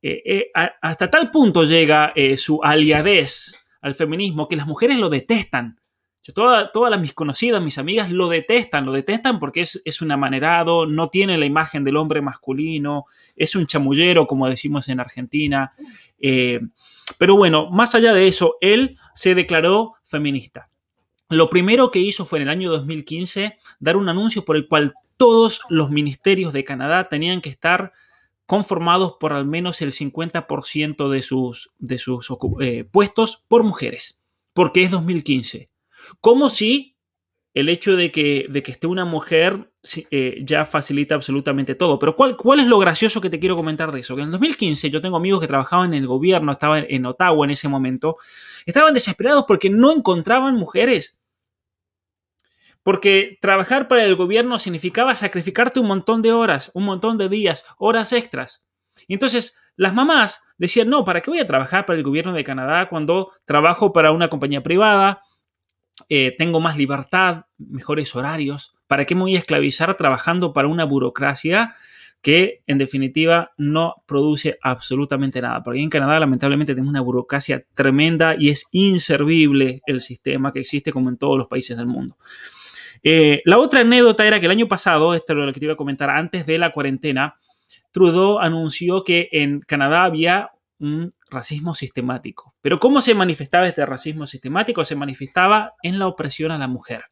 S1: Eh, eh, hasta tal punto llega eh, su aliadez al feminismo que las mujeres lo detestan todas mis conocidas, mis amigas lo detestan, lo detestan porque es, un amanerado, no tiene la imagen del hombre masculino, es un chamullero, como decimos en Argentina. Eh, pero bueno, más allá de eso, él se declaró feminista. Lo primero que hizo fue en el año 2015 dar un anuncio por el cual todos los ministerios de Canadá tenían que estar conformados por al menos el 50% de sus, de sus eh, puestos por mujeres, porque es 2015. Como si el hecho de que, de que esté una mujer eh, ya facilita absolutamente todo. Pero ¿cuál, ¿cuál es lo gracioso que te quiero comentar de eso? Que en 2015 yo tengo amigos que trabajaban en el gobierno, estaban en Ottawa en ese momento, estaban desesperados porque no encontraban mujeres. Porque trabajar para el gobierno significaba sacrificarte un montón de horas, un montón de días, horas extras. Y entonces las mamás decían, no, ¿para qué voy a trabajar para el gobierno de Canadá cuando trabajo para una compañía privada? Eh, tengo más libertad, mejores horarios. ¿Para qué me voy a esclavizar trabajando para una burocracia que en definitiva no produce absolutamente nada? Porque en Canadá lamentablemente tenemos una burocracia tremenda y es inservible el sistema que existe como en todos los países del mundo. Eh, la otra anécdota era que el año pasado, esto es lo que te iba a comentar, antes de la cuarentena, Trudeau anunció que en Canadá había un racismo sistemático. Pero ¿cómo se manifestaba este racismo sistemático? Se manifestaba en la opresión a la mujer.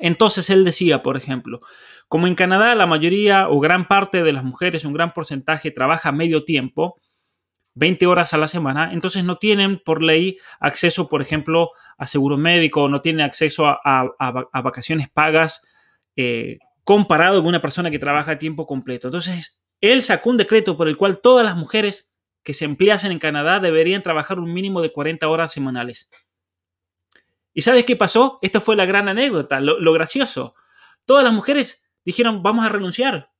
S1: Entonces él decía, por ejemplo, como en Canadá la mayoría o gran parte de las mujeres, un gran porcentaje trabaja medio tiempo, 20 horas a la semana, entonces no tienen por ley acceso, por ejemplo, a seguro médico, no tienen acceso a, vacaciones pagas eh, comparado con una persona que trabaja a tiempo completo. Entonces, él sacó un decreto por el cual todas las mujeres que se empleasen en Canadá deberían trabajar un mínimo de 40 horas semanales. ¿Y sabes qué pasó? Esta fue la gran anécdota, lo, gracioso. Todas las mujeres dijeron, vamos a renunciar.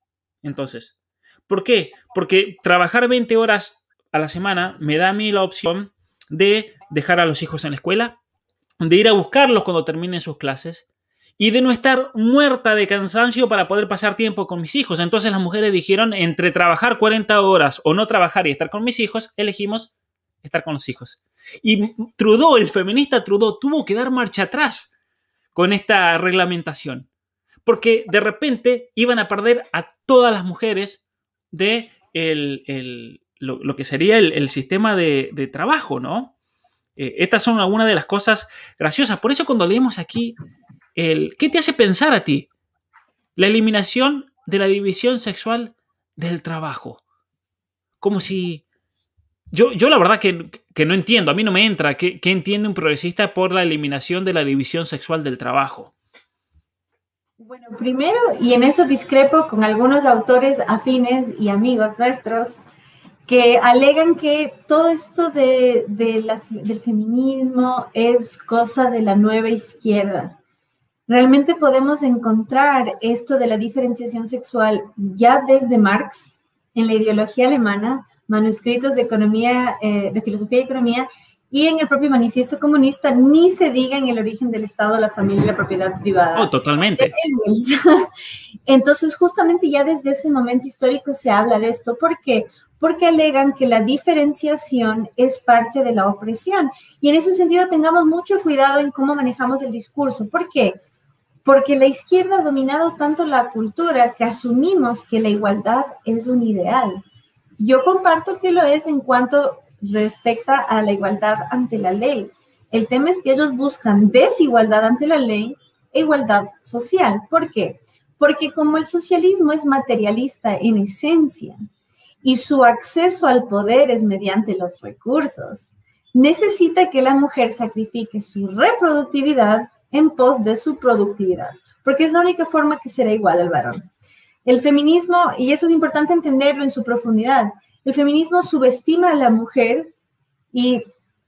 S1: Entonces, ¿por qué? Porque trabajar 20 horas a la semana me da a mí la opción de dejar a los hijos en la escuela, de ir a buscarlos cuando terminen sus clases, y de no estar muerta de cansancio para poder pasar tiempo con mis hijos. Entonces las mujeres dijeron, entre trabajar 40 horas o no trabajar y estar con mis hijos, elegimos estar con los hijos. Y Trudeau, el feminista Trudeau, tuvo que dar marcha atrás con esta reglamentación, porque de repente iban a perder a todas las mujeres de lo, que sería el, sistema de, trabajo, ¿no? Eh, estas son algunas de las cosas graciosas. Por eso cuando leemos aquí ¿Qué te hace pensar a ti? La eliminación de la división sexual del trabajo. Como si yo, yo la verdad que, no entiendo, a mí no me entra, ¿qué, ¿qué entiende un progresista por la eliminación de la división sexual del trabajo?
S2: Bueno, primero, y en eso discrepo con algunos autores afines y amigos nuestros, que alegan que todo esto de, del feminismo es cosa de la nueva izquierda. Realmente podemos encontrar esto de la diferenciación sexual ya desde Marx en la ideología alemana, manuscritos de economía, eh, de filosofía y economía, y en el propio manifiesto comunista, ni se diga en el origen del Estado, la familia y la propiedad privada.
S1: Oh, totalmente.
S2: Entonces, justamente ya desde ese momento histórico se habla de esto. ¿Por qué? Porque alegan que la diferenciación es parte de la opresión. Y en ese sentido, tengamos mucho cuidado en cómo manejamos el discurso. ¿Por qué? Porque la izquierda ha dominado tanto la cultura que asumimos que la igualdad es un ideal. Yo comparto que lo es en cuanto respecta a la igualdad ante la ley. El tema es que ellos buscan desigualdad ante la ley e igualdad social. ¿Por qué? Porque como el socialismo es materialista en esencia y su acceso al poder es mediante los recursos, necesita que la mujer sacrifique su reproductividad en pos de su productividad, porque es la única forma que será igual al varón. El feminismo, y eso es importante entenderlo en su profundidad, el feminismo subestima a la mujer y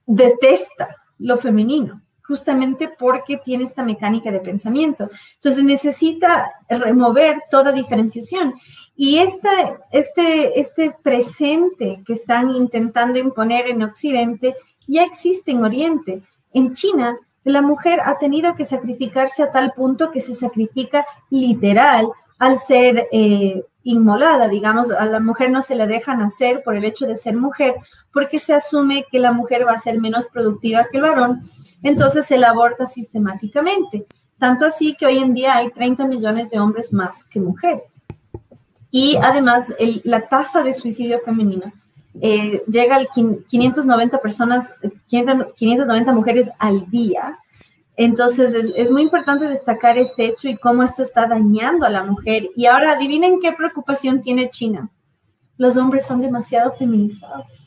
S2: detesta lo femenino, justamente porque tiene esta mecánica de pensamiento. Entonces necesita remover toda diferenciación. Y este, este, presente que están intentando imponer en Occidente ya existe en Oriente. En China, la mujer ha tenido que sacrificarse a tal punto que se sacrifica literal al ser eh, inmolada, digamos, a la mujer no se le deja nacer por el hecho de ser mujer, porque se asume que la mujer va a ser menos productiva que el varón, entonces se la aborta sistemáticamente. Tanto así que hoy en día hay 30 millones de hombres más que mujeres. Y además la tasa de suicidio femenino eh, llega a 590 personas, 590 mujeres al día, entonces, es, muy importante destacar este hecho y cómo esto está dañando a la mujer. Y ahora, adivinen qué preocupación tiene China. Los hombres son demasiado feminizados.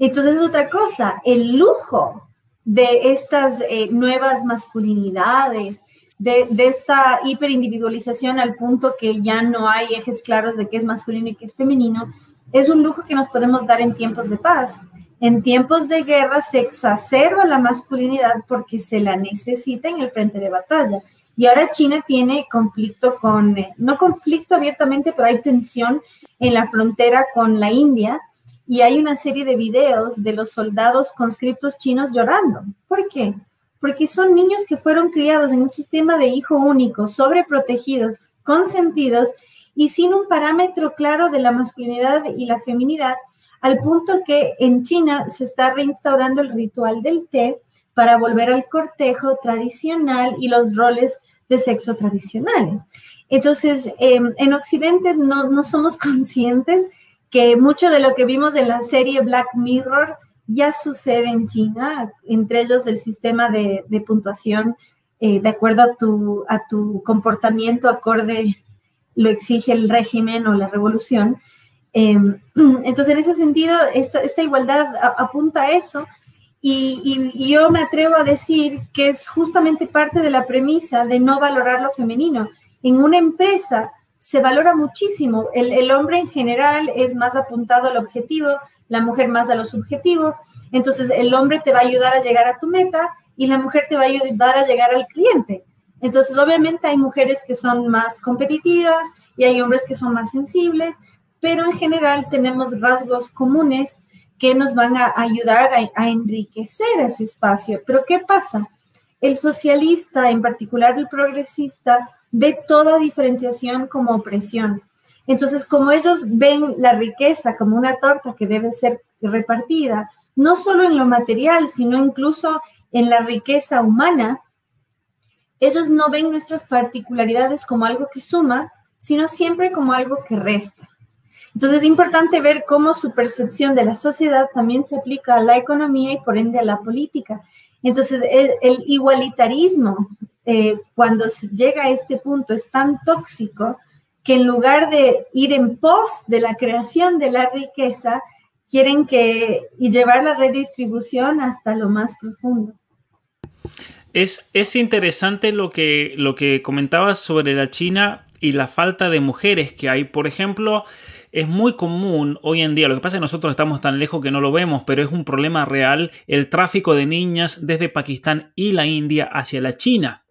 S2: Entonces, es otra cosa, el lujo de estas eh, nuevas masculinidades, de, de, esta hiperindividualización al punto que ya no hay ejes claros de qué es masculino y qué es femenino, es un lujo que nos podemos dar en tiempos de paz. En tiempos de guerra se exacerba la masculinidad porque se la necesita en el frente de batalla. Y ahora China tiene conflicto con, eh, no conflicto abiertamente, pero hay tensión en la frontera con la India y hay una serie de videos de los soldados conscriptos chinos llorando. ¿Por qué? Porque son niños que fueron criados en un sistema de hijo único, sobreprotegidos, consentidos y sin un parámetro claro de la masculinidad y la feminidad al punto que en China se está reinstaurando el ritual del té para volver al cortejo tradicional y los roles de sexo tradicionales. Entonces, em, en Occidente no, somos conscientes que mucho de lo que vimos en la serie Black Mirror ya sucede en China, entre ellos el sistema de, puntuación eh, de acuerdo a tu, a tu comportamiento acorde lo exige el régimen o la revolución. Em, entonces, en ese sentido, esta, igualdad apunta a eso y, yo me atrevo a decir que es justamente parte de la premisa de no valorar lo femenino. En una empresa se valora muchísimo. El, el hombre en general es más apuntado al objetivo, la mujer más a lo subjetivo. Entonces, el hombre te va a ayudar a llegar a tu meta y la mujer te va a ayudar a llegar al cliente. Entonces, obviamente hay mujeres que son más competitivas y hay hombres que son más sensibles pero en general tenemos rasgos comunes que nos van a ayudar a, enriquecer ese espacio. Pero ¿qué pasa? El socialista, en particular el progresista, ve toda diferenciación como opresión. Entonces, como ellos ven la riqueza como una torta que debe ser repartida, no solo en lo material, sino incluso en la riqueza humana, ellos no ven nuestras particularidades como algo que suma, sino siempre como algo que resta. Entonces es importante ver cómo su percepción de la sociedad también se aplica a la economía y por ende a la política. Entonces el, igualitarismo, eh, cuando se llega a este punto, es tan tóxico que en lugar de ir en pos de la creación de la riqueza, quieren que y llevar la redistribución hasta lo más profundo.
S1: Es, es interesante lo que, lo que comentabas sobre la China y la falta de mujeres que hay. Por ejemplo, es muy común hoy en día, lo que pasa es que nosotros estamos tan lejos que no lo vemos, pero es un problema real el tráfico de niñas desde Pakistán y la India hacia la China.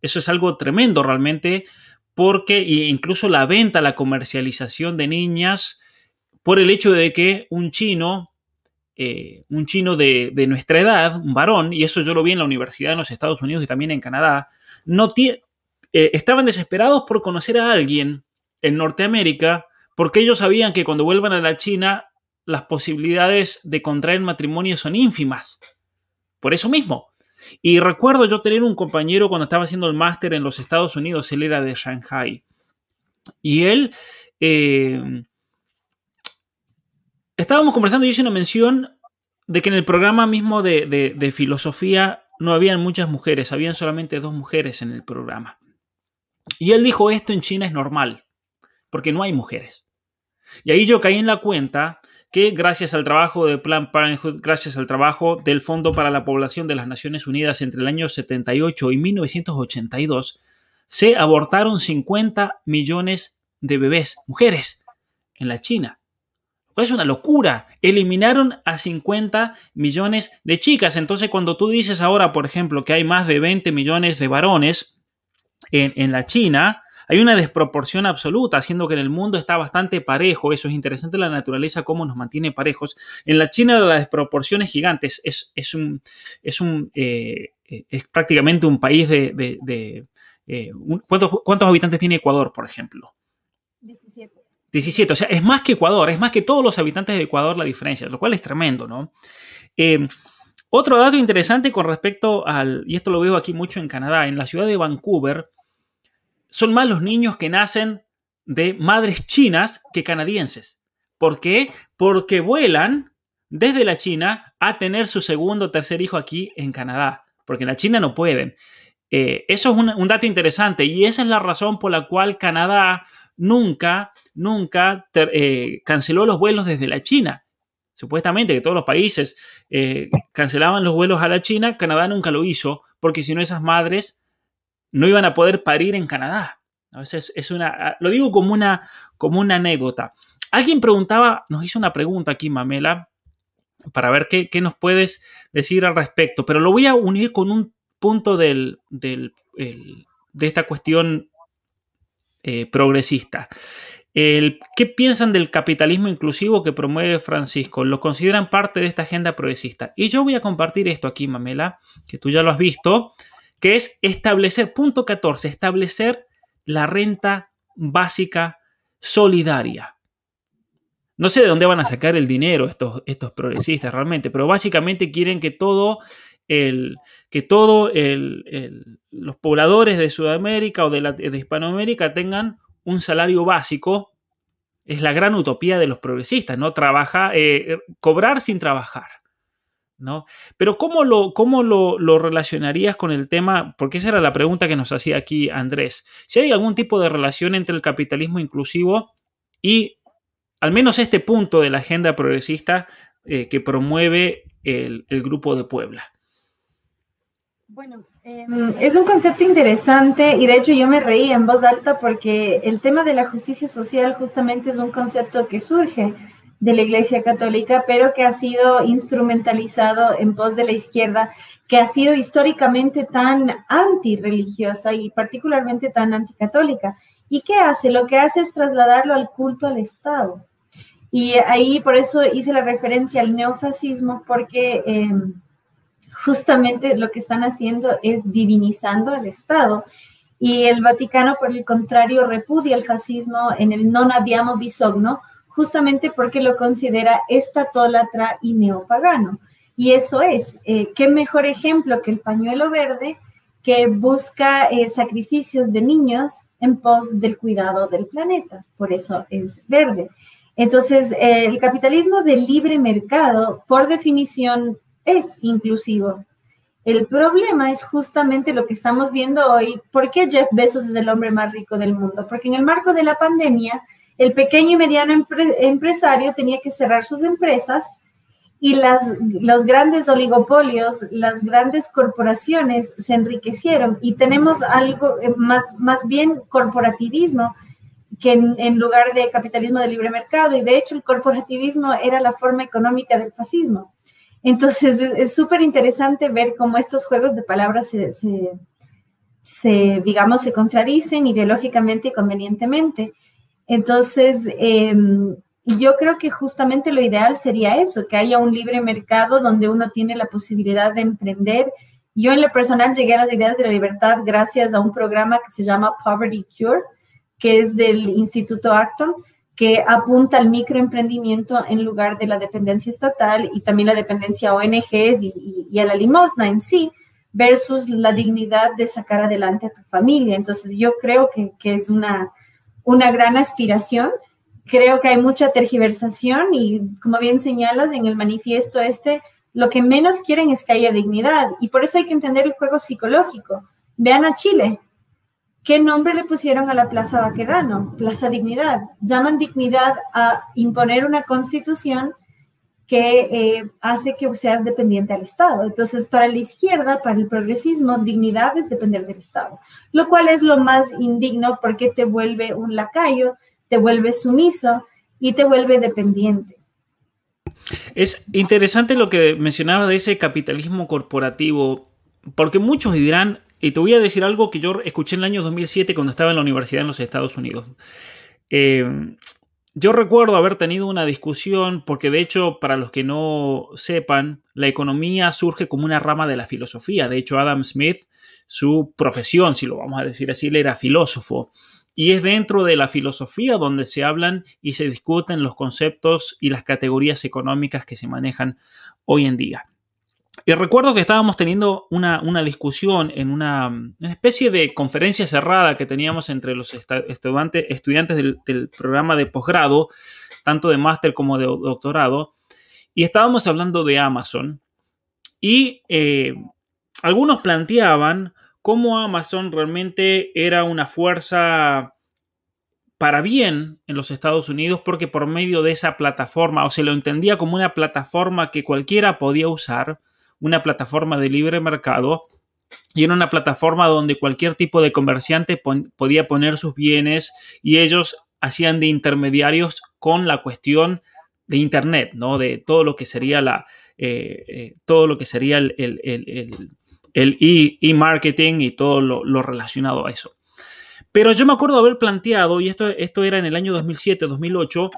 S1: Eso es algo tremendo realmente porque incluso la venta, la comercialización de niñas por el hecho de que un chino, eh, un chino de, nuestra edad, un varón, y eso yo lo vi en la universidad en los Estados Unidos y también en Canadá, no eh, estaban desesperados por conocer a alguien en Norteamérica porque ellos sabían que cuando vuelvan a la China las posibilidades de contraer matrimonio son ínfimas. Por eso mismo. Y recuerdo yo tener un compañero cuando estaba haciendo el máster en los Estados Unidos, él era de Shanghai. Y él eh, estábamos conversando y hice una mención de que en el programa mismo de, filosofía no habían muchas mujeres, habían solamente dos mujeres en el programa. Y él dijo, esto en China es normal, porque no hay mujeres. Y ahí yo caí en la cuenta que gracias al trabajo de Plan Parenthood, gracias al trabajo del Fondo para la Población de las Naciones Unidas entre el año 78 y 1982, se abortaron 50 millones de bebés, mujeres, en la China. Es una locura. Eliminaron a 50 millones de chicas. Entonces, cuando tú dices ahora, por ejemplo, que hay más de 20 millones de varones en, la China, hay una desproporción absoluta, haciendo que en el mundo está bastante parejo. Eso es interesante la naturaleza, cómo nos mantiene parejos. En la China la desproporción es gigante. Es, un, es, un, eh, es prácticamente un país de... Eh, ¿cuántos, ¿Cuántos habitantes tiene Ecuador, por ejemplo? 17, o sea, es más que Ecuador, es más que todos los habitantes de Ecuador la diferencia, lo cual es tremendo, ¿no? Eh, otro dato interesante con respecto al, y esto lo veo aquí mucho en Canadá, en la ciudad de Vancouver, son más los niños que nacen de madres chinas que canadienses. ¿Por qué? Porque vuelan desde la China a tener su segundo o tercer hijo aquí en Canadá, porque en la China no pueden. Eh, eso es un dato interesante y esa es la razón por la cual Canadá nunca, nunca eh, canceló los vuelos desde la China. Supuestamente que todos los países eh, cancelaban los vuelos a la China, Canadá nunca lo hizo, porque si no esas madres no iban a poder parir en Canadá. Veces es una, ah, lo digo como una, como una anécdota. Alguien preguntaba, nos hizo una pregunta aquí, Mamela, para ver qué, nos puedes decir al respecto, pero lo voy a unir con un punto del, de esta cuestión eh, progresista. ¿Qué piensan del capitalismo inclusivo que promueve Francisco? ¿Lo consideran parte de esta agenda progresista? Y yo voy a compartir esto aquí, Mamela, que tú ya lo has visto, que es establecer, punto 14, establecer la renta básica solidaria. No sé de dónde van a sacar el dinero estos, progresistas realmente, pero básicamente quieren que todo el, que todos los pobladores de Sudamérica o de Hispanoamérica tengan un salario básico. Es la gran utopía de los progresistas, ¿no? Trabaja, eh, cobrar sin trabajar. ¿No? Pero ¿cómo, lo, cómo lo, relacionarías con el tema? Porque esa era la pregunta que nos hacía aquí Andrés. Si hay algún tipo de relación entre el capitalismo inclusivo y al menos este punto de la agenda progresista eh, que promueve el, el Grupo de Puebla.
S2: Bueno, es un concepto interesante y de hecho yo me reí en voz alta porque el tema de la justicia social justamente es un concepto que surge de la Iglesia Católica, pero que ha sido instrumentalizado en voz de la izquierda, que ha sido históricamente tan antirreligiosa y particularmente tan anticatólica. ¿Y qué hace? Lo que hace es trasladarlo al culto al Estado. Y ahí por eso hice la referencia al neofascismo, porque... Eh, justamente lo que están haciendo es divinizando al Estado. Y el Vaticano, por el contrario, repudia el fascismo en el non abbiamo bisogno, justamente porque lo considera estatólatra y neopagano. Y eso es, eh, qué mejor ejemplo que el pañuelo verde que busca eh, sacrificios de niños en pos del cuidado del planeta. Por eso es verde. Entonces, eh, el capitalismo de libre mercado, por definición, es inclusivo. El problema es justamente lo que estamos viendo hoy. ¿Por qué Jeff Bezos es el hombre más rico del mundo? Porque en el marco de la pandemia, el pequeño y mediano empresario tenía que cerrar sus empresas y las, los grandes oligopolios, las grandes corporaciones se enriquecieron y tenemos algo eh, más, más bien corporativismo que en, lugar de capitalismo de libre mercado y de hecho el corporativismo era la forma económica del fascismo. Entonces es súper interesante ver cómo estos juegos de palabras se, se, digamos, se contradicen ideológicamente y convenientemente. Entonces, eh, yo creo que justamente lo ideal sería eso, que haya un libre mercado donde uno tiene la posibilidad de emprender. Yo en lo personal llegué a las ideas de la libertad gracias a un programa que se llama Poverty Cure, que es del Instituto Acton, que apunta al microemprendimiento en lugar de la dependencia estatal y también la dependencia a ONGs y, a la limosna en sí, versus la dignidad de sacar adelante a tu familia. Entonces yo creo que, que es una, una gran aspiración creo que hay mucha tergiversación y como bien señalas en el manifiesto este, lo que menos quieren es que haya dignidad y por eso hay que entender el juego psicológico. Vean a Chile. ¿Qué nombre le pusieron a la Plaza Baquedano? Plaza Dignidad. Llaman dignidad a imponer una constitución que eh, hace que seas dependiente al Estado. Entonces, para la izquierda, para el progresismo, dignidad es depender del Estado, lo cual es lo más indigno porque te vuelve un lacayo te vuelve sumiso y te vuelve dependiente.
S1: Es interesante lo que mencionaba de ese capitalismo corporativo, porque muchos dirán, y te voy a decir algo que yo escuché en el año 2007 cuando estaba en la universidad en los Estados Unidos. Eh, yo recuerdo haber tenido una discusión, porque de hecho, para los que no sepan, la economía surge como una rama de la filosofía. De hecho, Adam Smith, su profesión, si lo vamos a decir así, era filósofo. Y es dentro de la filosofía donde se hablan y se discuten los conceptos y las categorías económicas que se manejan hoy en día. Y recuerdo que estábamos teniendo una, discusión en una, especie de conferencia cerrada que teníamos entre los estudiantes, estudiantes del, programa de posgrado, tanto de máster como de doctorado, y estábamos hablando de Amazon. Y eh, algunos planteaban cómo Amazon realmente era una fuerza para bien en los Estados Unidos porque por medio de esa plataforma, o se lo entendía como una plataforma que cualquiera podía usar, una plataforma de libre mercado, y era una plataforma donde cualquier tipo de comerciante podía poner sus bienes y ellos hacían de intermediarios con la cuestión de Internet, ¿no? De todo lo que sería la, eh, eh, todo lo que sería el, el e-marketing y todo lo, relacionado a eso. Pero yo me acuerdo haber planteado, y esto, esto era en el año 2007, 2008,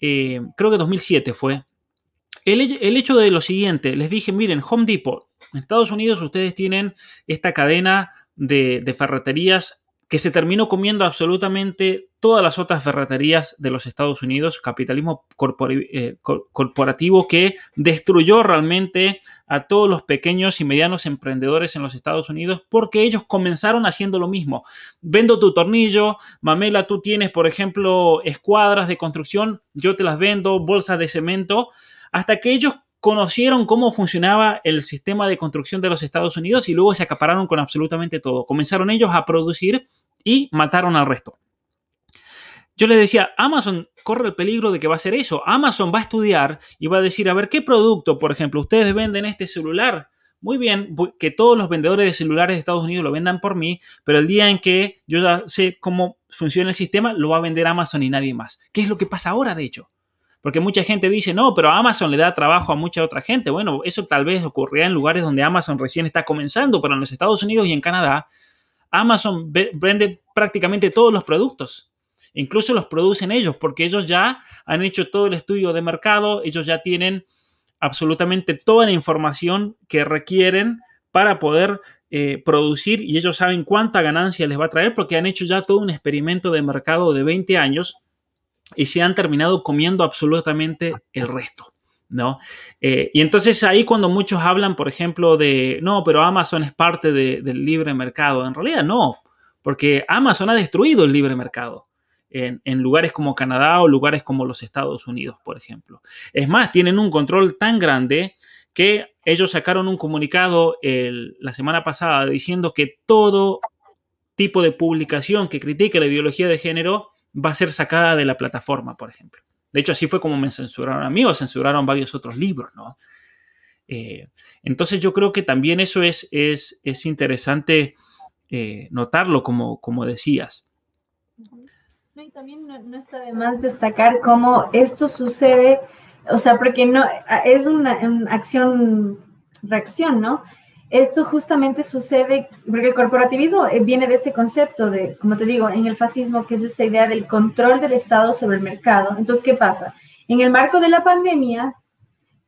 S1: eh, creo que 2007 fue, el, hecho de lo siguiente, les dije, miren, Home Depot, en Estados Unidos ustedes tienen esta cadena de, de ferreterías que se terminó comiendo absolutamente todas las otras ferreterías de los Estados Unidos, capitalismo eh, corporativo que destruyó realmente a todos los pequeños y medianos emprendedores en los Estados Unidos porque ellos comenzaron haciendo lo mismo. Vendo tu tornillo, Mamela, tú tienes, por ejemplo, escuadras de construcción, yo te las vendo, bolsas de cemento, hasta que ellos conocieron cómo funcionaba el sistema de construcción de los Estados Unidos y luego se acapararon con absolutamente todo. Comenzaron ellos a producir y mataron al resto. Yo les decía, Amazon corre el peligro de que va a hacer eso. Amazon va a estudiar y va a decir, a ver, ¿qué producto, por ejemplo, ustedes venden este celular? Muy bien, que todos los vendedores de celulares de Estados Unidos lo vendan por mí, pero el día en que yo ya sé cómo funciona el sistema, lo va a vender Amazon y nadie más. ¿Qué es lo que pasa ahora, de hecho? Porque mucha gente dice, no, pero Amazon le da trabajo a mucha otra gente. Bueno, eso tal vez ocurría en lugares donde Amazon recién está comenzando, pero en los Estados Unidos y en Canadá, Amazon vende prácticamente todos los productos. Incluso los producen ellos, porque ellos ya han hecho todo el estudio de mercado, ellos ya tienen absolutamente toda la información que requieren para poder eh, producir y ellos saben cuánta ganancia les va a traer porque han hecho ya todo un experimento de mercado de 20 años y se han terminado comiendo absolutamente el resto. ¿No? Eh, y entonces ahí cuando muchos hablan, por ejemplo, de, no, pero Amazon es parte del libre mercado, en realidad no, porque Amazon ha destruido el libre mercado en, lugares como Canadá o lugares como los Estados Unidos, por ejemplo. Es más, tienen un control tan grande que ellos sacaron un comunicado la semana pasada diciendo que todo tipo de publicación que critique la ideología de género va a ser sacada de la plataforma, por ejemplo. De hecho, así fue como me censuraron a mí o censuraron varios otros libros, ¿no? Eh, entonces yo creo que también eso es, es, es interesante eh, notarlo, como, como decías.
S2: y también no, está de más destacar cómo esto sucede, o sea, porque no es una, una acción-reacción, ¿no? Esto justamente sucede porque el corporativismo eh, viene de este concepto de, como te digo, en el fascismo, que es esta idea del control del Estado sobre el mercado. Entonces, ¿qué pasa? En el marco de la pandemia,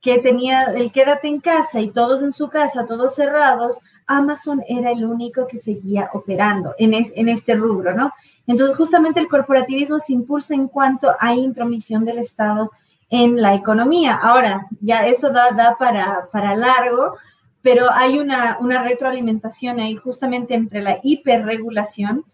S2: que tenía el quédate en casa y todos en su casa, todos cerrados, Amazon era el único que seguía operando en, en este rubro, ¿no? Entonces, justamente el corporativismo se impulsa en cuanto a intromisión del Estado en la economía. Ahora, ya eso da, da para, para largo, pero hay una, una retroalimentación ahí justamente entre la hiperregulación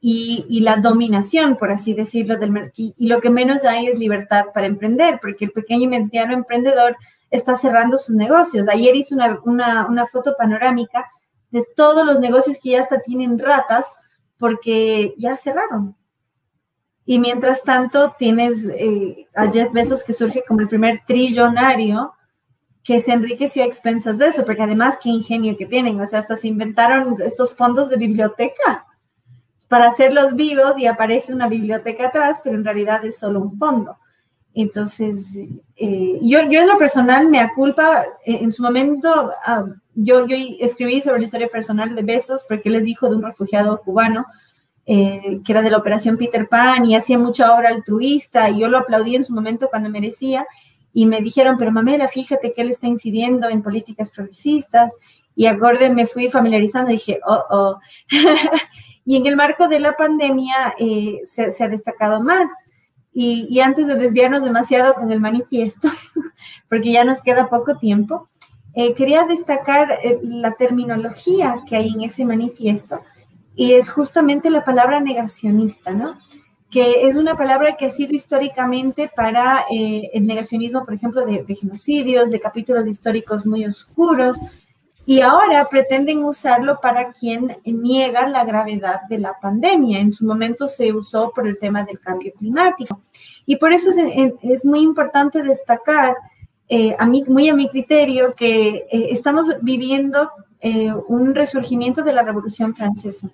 S2: y, y, la dominación, por así decirlo, del mercado. Y lo que menos hay es libertad para emprender, porque el pequeño y mediano emprendedor está cerrando sus negocios. Ayer hice una, una, una, foto panorámica de todos los negocios que ya hasta tienen ratas porque ya cerraron. Y mientras tanto tienes eh, a Jeff Bezos que surge como el primer trillonario que se enriqueció a expensas de eso, porque además qué ingenio que tienen, o sea, hasta se inventaron estos fondos de biblioteca para hacerlos vivos y aparece una biblioteca atrás, pero en realidad es solo un fondo. Entonces, eh, yo, yo en lo personal me aculpa, en, en su momento, ah, yo, yo escribí sobre la historia personal de Besos porque él es hijo de un refugiado cubano, eh, que era de la Operación Peter Pan y hacía mucha obra altruista y yo lo aplaudí en su momento cuando merecía y me dijeron, pero Mamela, fíjate que él está incidiendo en políticas progresistas y acorde me fui familiarizando y dije, oh, oh. y en el marco de la pandemia eh, se, se, ha destacado más. Y, y, antes de desviarnos demasiado con el manifiesto, porque ya nos queda poco tiempo, eh, quería destacar eh, la terminología que hay en ese manifiesto y es justamente la palabra negacionista, ¿no? Que es una palabra que ha sido históricamente para eh, el negacionismo, por ejemplo, de, genocidios, de capítulos históricos muy oscuros, y ahora pretenden usarlo para quien niega la gravedad de la pandemia. En su momento se usó por el tema del cambio climático. Y por eso es, muy importante destacar, eh, muy a mi criterio, que eh, estamos viviendo un resurgimiento de la Revolución Francesa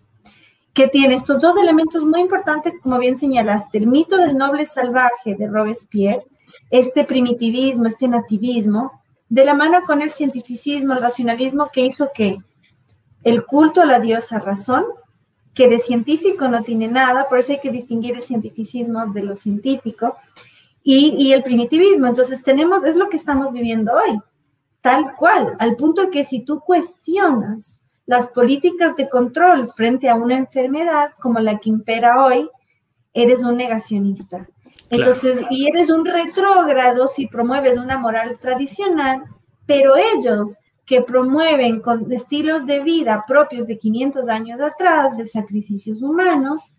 S2: que tiene estos dos elementos muy importantes, como bien señalaste, el mito del noble salvaje de Robespierre, este primitivismo, este nativismo, de la mano con el cientificismo, el racionalismo que hizo que el culto a la diosa razón, que de científico no tiene nada, por eso hay que distinguir el cientificismo de lo científico, y, y el primitivismo. Entonces tenemos, es lo que estamos viviendo hoy, tal cual, al punto que si tú cuestionas las políticas de control frente a una enfermedad como la que impera hoy, eres un negacionista. Entonces, claro. y eres un retrógrado si promueves una moral tradicional, pero ellos que promueven con estilos de vida propios de 500 años atrás, de sacrificios humanos,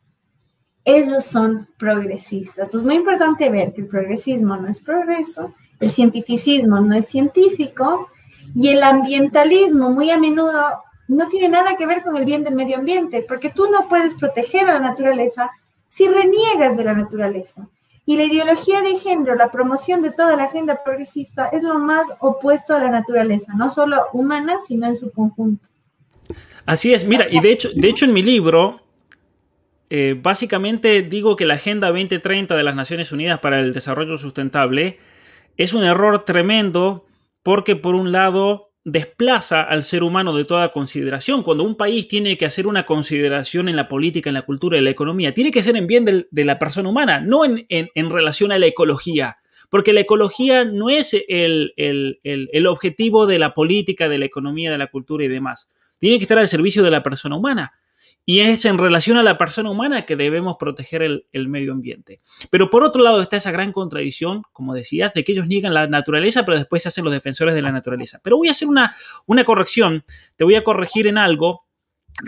S2: ellos son progresistas. Entonces, es muy importante ver que el progresismo no es progreso, el cientificismo no es científico y el ambientalismo muy a menudo no tiene nada que ver con el bien del medio ambiente, porque tú no puedes proteger a la naturaleza si reniegas de la naturaleza. Y la ideología de género, la promoción de toda la agenda progresista, es lo más opuesto a la naturaleza, no solo humana, sino en su conjunto.
S1: Así es, mira, y de hecho, de hecho en mi libro, eh, básicamente digo que la Agenda 2030 de las Naciones Unidas para el Desarrollo Sustentable es un error tremendo porque por un lado desplaza al ser humano de toda consideración. Cuando un país tiene que hacer una consideración en la política, en la cultura, en la economía, tiene que ser en bien de, de la persona humana, no en, en, en, relación a la ecología. Porque la ecología no es el, el, el, el objetivo de la política, de la economía, de la cultura y demás. Tiene que estar al servicio de la persona humana. Y es en relación a la persona humana que debemos proteger el, medio ambiente. Pero por otro lado está esa gran contradicción, como decías, de que ellos niegan la naturaleza, pero después se hacen los defensores de la naturaleza. Pero voy a hacer una, una corrección, te voy a corregir en algo,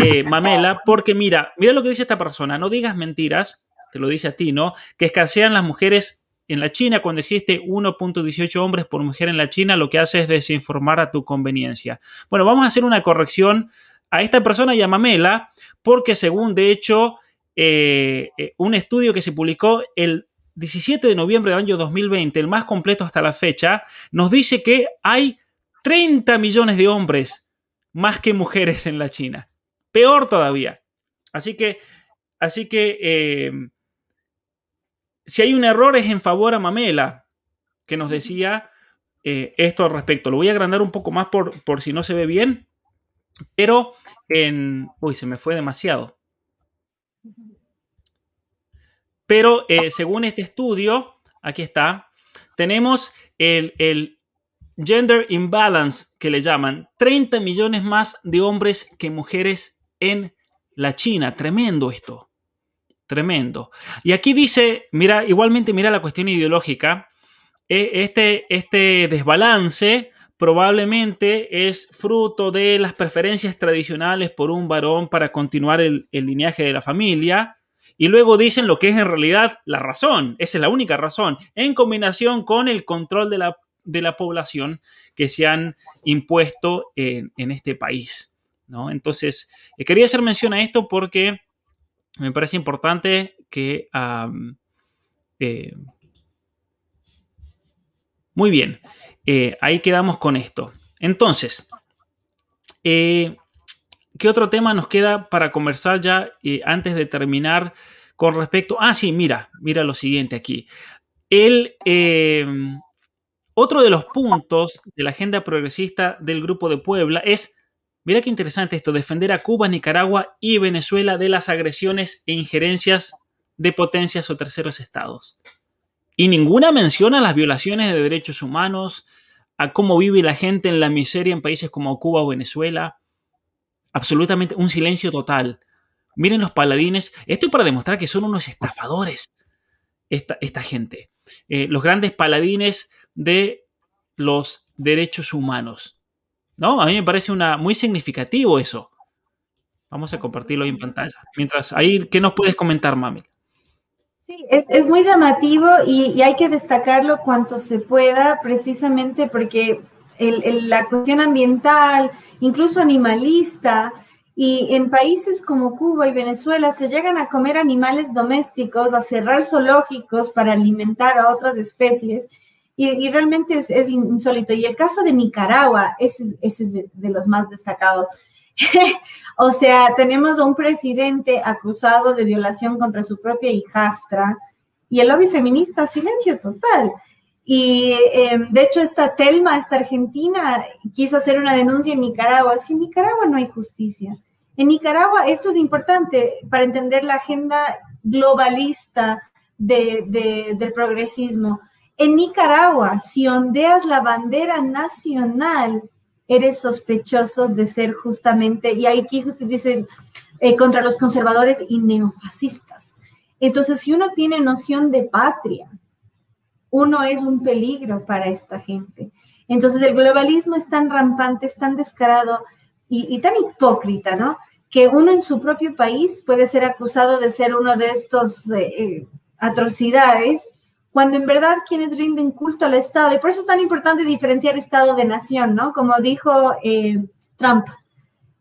S1: eh, Mamela, porque mira, mira lo que dice esta persona, no digas mentiras, te lo dice a ti, ¿no? Que escasean las mujeres en la China, cuando existe 1.18 hombres por mujer en la China, lo que hace es desinformar a tu conveniencia. Bueno, vamos a hacer una corrección a esta persona y a Mamela, porque según de hecho eh, eh, un estudio que se publicó el 17 de noviembre del año 2020, el más completo hasta la fecha, nos dice que hay 30 millones de hombres más que mujeres en la China. Peor todavía. Así que, así que eh, si hay un error es en favor a Mamela, que nos decía esto al respecto. Lo voy a agrandar un poco más por, por si no se ve bien, pero en... Uy, se me fue demasiado. Pero eh, según este estudio, aquí está, tenemos el, el, gender imbalance que le llaman, 30 millones más de hombres que mujeres en la China. Tremendo esto. Tremendo. Y aquí dice, mira, igualmente mira la cuestión ideológica. E, este, este desbalance probablemente es fruto de las preferencias tradicionales por un varón para continuar el, linaje de la familia. Y luego dicen lo que es en realidad la razón, esa es la única razón, en combinación con el control de la, de la población que se han impuesto en, este país. ¿no? Entonces, eh, quería hacer mención a esto porque me parece importante que... Eh, muy bien. Eh, ahí quedamos con esto. Entonces, eh, ¿qué otro tema nos queda para conversar ya eh, antes de terminar con respecto? Ah, sí, mira, mira lo siguiente aquí. El, otro de los puntos de la agenda progresista del Grupo de Puebla es, mira qué interesante esto, defender a Cuba, Nicaragua y Venezuela de las agresiones e injerencias de potencias o terceros estados. Y ninguna menciona las violaciones de derechos humanos, a cómo vive la gente en la miseria en países como Cuba o Venezuela. Absolutamente un silencio total. Miren los paladines. Esto es para demostrar que son unos estafadores, esta, gente. Eh, los grandes paladines de los derechos humanos. ¿No? A mí me parece muy significativo eso. Vamos a compartirlo ahí en pantalla. Mientras, ahí, ¿qué nos puedes comentar, Mami?
S2: Sí, es, muy llamativo y, hay que destacarlo cuanto se pueda, precisamente porque la cuestión ambiental, incluso animalista, y en países como Cuba y Venezuela se llegan a comer animales domésticos, a cerrar zoológicos para alimentar a otras especies, y, realmente es, insólito. Y el caso de Nicaragua, ese es de los más destacados. o sea, tenemos un presidente acusado de violación contra su propia hijastra y el lobby feminista, silencio total. Y em, de hecho, esta Telma, esta argentina, quiso hacer una denuncia en Nicaragua. Si en Nicaragua no hay justicia. En Nicaragua, esto es importante para entender la agenda globalista del progresismo. En Nicaragua, si ondeas la bandera nacional, eres sospechoso de ser justamente, y aquí dicen, eh, contra los conservadores y neofascistas. Entonces, si uno tiene noción de patria, uno es un peligro para esta gente. Entonces, el globalismo es tan rampante, es tan descarado y, tan hipócrita, ¿no? Que uno en su propio país puede ser acusado de ser uno de estos eh, eh, atrocidades cuando en verdad quienes rinden culto al Estado, y por eso es tan importante diferenciar Estado de nación, ¿no? Como dijo eh, Trump,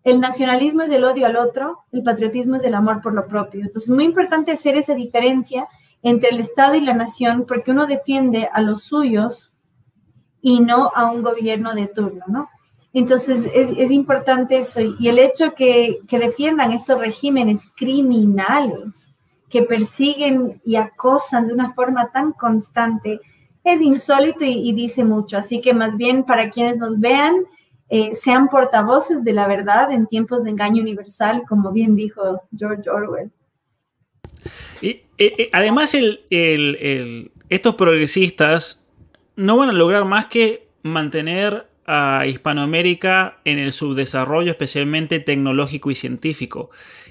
S2: el nacionalismo es el odio al otro, el patriotismo es el amor por lo propio. Entonces es muy importante hacer esa diferencia entre el Estado y la nación, porque uno defiende a los suyos y no a un gobierno de turno, ¿no? Entonces es, importante eso. Y el hecho que, que defiendan estos regímenes criminales que persiguen y acosan de una forma tan constante es insólito y, dice mucho. Así que más bien para quienes nos vean, eh, sean portavoces de la verdad en tiempos de engaño universal, como bien dijo George Orwell.
S1: Y, además, estos progresistas no van a lograr más que mantener a Hispanoamérica en el subdesarrollo, especialmente tecnológico y científico.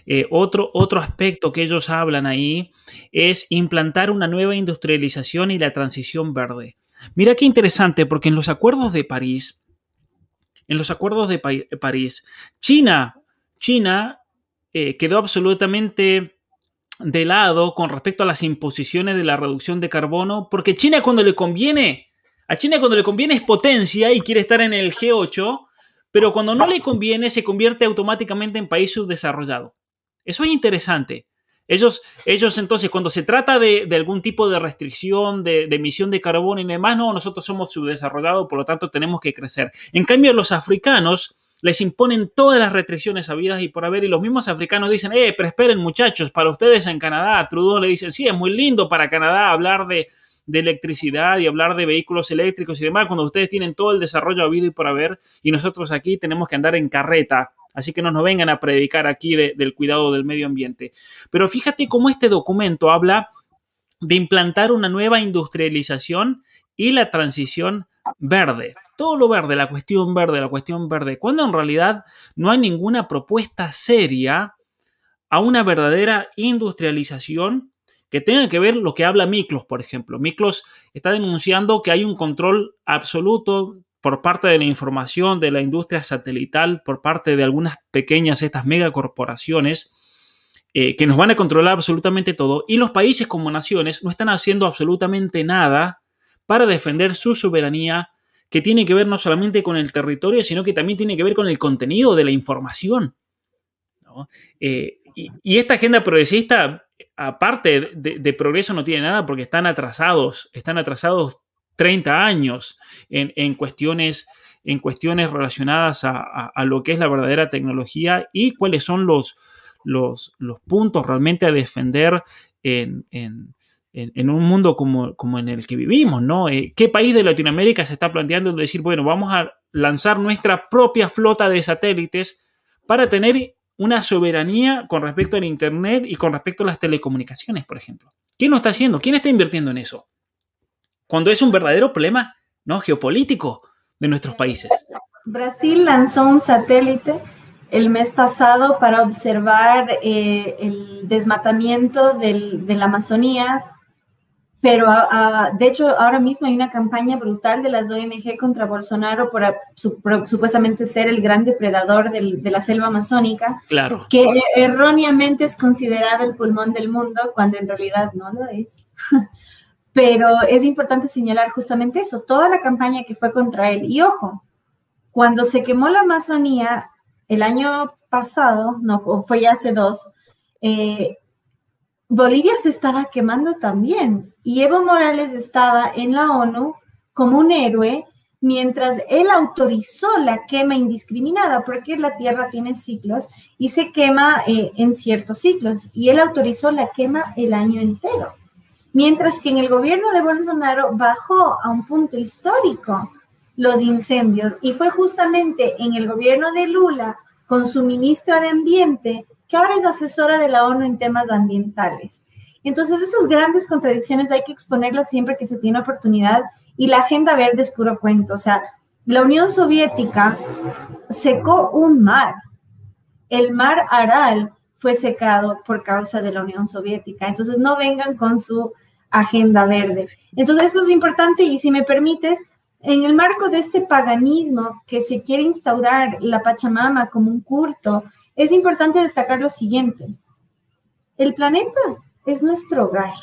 S1: Eh, otro, otro aspecto que ellos hablan ahí es implantar una nueva industrialización y la transición verde. Mira qué interesante, porque en los acuerdos de París, en los acuerdos de París, China, China eh, quedó absolutamente de lado con respecto a las imposiciones de la reducción de carbono, porque China cuando le conviene, a China cuando le conviene es potencia y quiere estar en el G8, pero cuando no le conviene se convierte automáticamente en país subdesarrollado. Eso es interesante. Ellos, ellos entonces, cuando se trata de, algún tipo de restricción, de, emisión de carbono y demás, no, nosotros somos subdesarrollados, por lo tanto tenemos que crecer. En cambio, los africanos les imponen todas las restricciones habidas y por haber, y los mismos africanos dicen, eh, pero esperen muchachos, para ustedes en Canadá, Trudeau le dicen, sí, es muy lindo para Canadá hablar de, de electricidad y hablar de vehículos eléctricos y demás, cuando ustedes tienen todo el desarrollo habido y por haber, y nosotros aquí tenemos que andar en carreta Así que no nos vengan a predicar aquí del cuidado del medio ambiente. Pero fíjate cómo este documento habla de implantar una nueva industrialización y la transición verde. Todo lo verde, la cuestión verde, la cuestión verde, cuando en realidad no hay ninguna propuesta seria a una verdadera industrialización que tenga que ver lo que habla Miklos, por ejemplo. Miklos está denunciando que hay un control absoluto por parte de la información de la industria satelital, por parte de algunas pequeñas, estas megacorporaciones, eh, que nos van a controlar absolutamente todo, y los países como naciones no están haciendo absolutamente nada para defender su soberanía, que tiene que ver no solamente con el territorio, sino que también tiene que ver con el contenido de la información. Eh, y, esta agenda progresista, aparte de, de progreso, no tiene nada porque están atrasados, están atrasados 30 años en, cuestiones, en cuestiones relacionadas a, lo que es la verdadera tecnología y cuáles son los, los, puntos realmente a defender en, un mundo como, como, en el que vivimos, ¿no? Eh, ¿Qué país de Latinoamérica se está planteando decir, bueno, vamos a lanzar nuestra propia flota de satélites para tener una soberanía con respecto al Internet y con respecto a las telecomunicaciones, por ejemplo? ¿Quién lo está haciendo? ¿Quién está invirtiendo en eso? Cuando es un verdadero problema ¿no? geopolítico de nuestros países.
S2: Brasil lanzó un satélite el mes pasado para observar eh, el desmatamiento del, de la Amazonía, pero de hecho ahora mismo hay una campaña brutal de las ONG contra Bolsonaro por, supuestamente ser el gran depredador de la selva amazónica,
S1: claro.
S2: que erróneamente es considerado el pulmón del mundo cuando en realidad no lo es. Pero es importante señalar justamente eso, toda la campaña que fue contra él. Y ojo, cuando se quemó la Amazonía el año pasado, no, fue ya hace dos, eh, Bolivia se estaba quemando también. Y Evo Morales estaba en la ONU como un héroe mientras él autorizó la quema indiscriminada, porque la Tierra tiene ciclos y se quema eh, en ciertos ciclos, y él autorizó la quema el año entero mientras que en el gobierno de Bolsonaro bajó a un punto histórico los incendios y fue justamente en el gobierno de Lula con su ministra de Ambiente, que ahora es asesora de la ONU en temas ambientales. Entonces, esas grandes contradicciones hay que exponerlas siempre que se tiene oportunidad y la agenda verde es puro cuento. O sea, la Unión Soviética secó un mar, el mar Aral fue secado por causa de la Unión Soviética. Entonces, no vengan con su agenda verde. Entonces eso es importante y si me permites, en el marco de este paganismo que se quiere instaurar la Pachamama como un culto, es importante destacar lo siguiente. El planeta es nuestro hogar.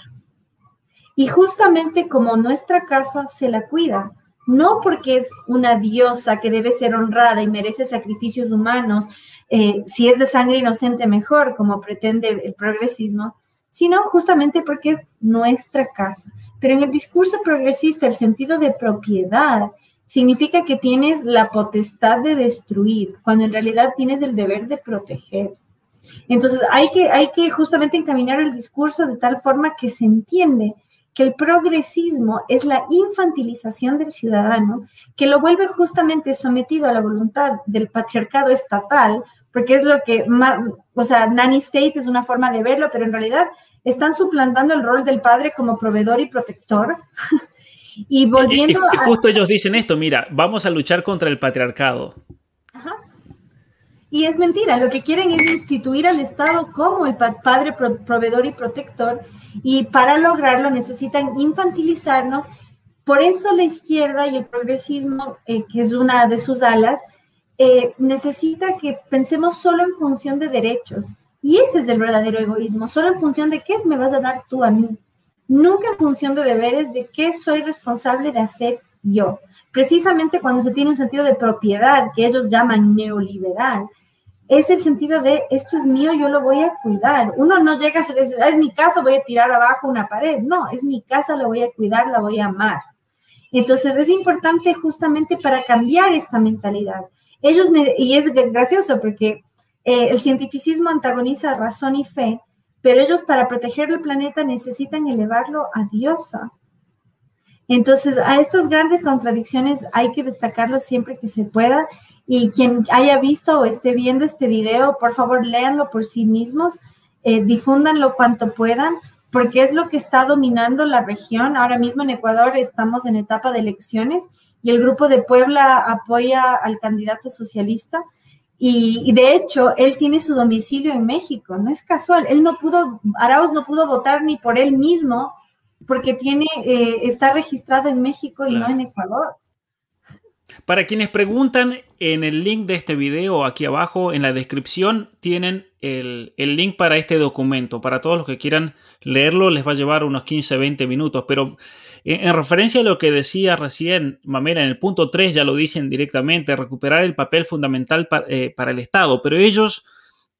S2: Y justamente como nuestra casa se la cuida, no porque es una diosa que debe ser honrada y merece sacrificios humanos, eh, si es de sangre inocente mejor, como pretende el progresismo, sino justamente porque es nuestra casa. Pero en el discurso progresista, el sentido de propiedad significa que tienes la potestad de destruir, cuando en realidad tienes el deber de proteger. Entonces hay que, hay que justamente encaminar el discurso de tal forma que se entiende que el progresismo es la infantilización del ciudadano, que lo vuelve justamente sometido a la voluntad del patriarcado estatal porque es lo que más, o sea, nanny state es una forma de verlo, pero en realidad están suplantando el rol del padre como proveedor y protector. y volviendo
S1: a... Justo ellos dicen esto, mira, vamos a luchar contra el patriarcado. Ajá.
S2: Y es mentira, lo que quieren es instituir al Estado como el padre proveedor y protector, y para lograrlo necesitan infantilizarnos. Por eso la izquierda y el progresismo, eh, que es una de sus alas, eh, necesita que pensemos solo en función de derechos. Y ese es el verdadero egoísmo, solo en función de qué me vas a dar tú a mí. Nunca en función de deberes, de qué soy responsable de hacer yo. Precisamente cuando se tiene un sentido de propiedad que ellos llaman neoliberal, es el sentido de esto es mío, yo lo voy a cuidar. Uno no llega a es, es mi casa, voy a tirar abajo una pared. No, es mi casa, la voy a cuidar, la voy a amar. Entonces es importante justamente para cambiar esta mentalidad. Ellos, y es gracioso porque eh, el cientificismo antagoniza razón y fe, pero ellos para proteger el planeta necesitan elevarlo a diosa. Entonces, a estas grandes contradicciones hay que destacarlo siempre que se pueda y quien haya visto o esté viendo este video, por favor, léanlo por sí mismos, eh, difúndanlo cuanto puedan, porque es lo que está dominando la región. Ahora mismo en Ecuador estamos en etapa de elecciones y el grupo de Puebla apoya al candidato socialista. Y, de hecho, él tiene su domicilio en México, no es casual. Él no pudo, Arauz no pudo votar ni por él mismo porque tiene, eh, está registrado en México y no en Ecuador.
S1: Para quienes preguntan, en el link de este video, aquí abajo en la descripción, tienen el, link para este documento. Para todos los que quieran leerlo, les va a llevar unos 15-20 minutos. Pero en, referencia a lo que decía recién Mamera, en el punto 3 ya lo dicen directamente, recuperar el papel fundamental eh, para el Estado. Pero ellos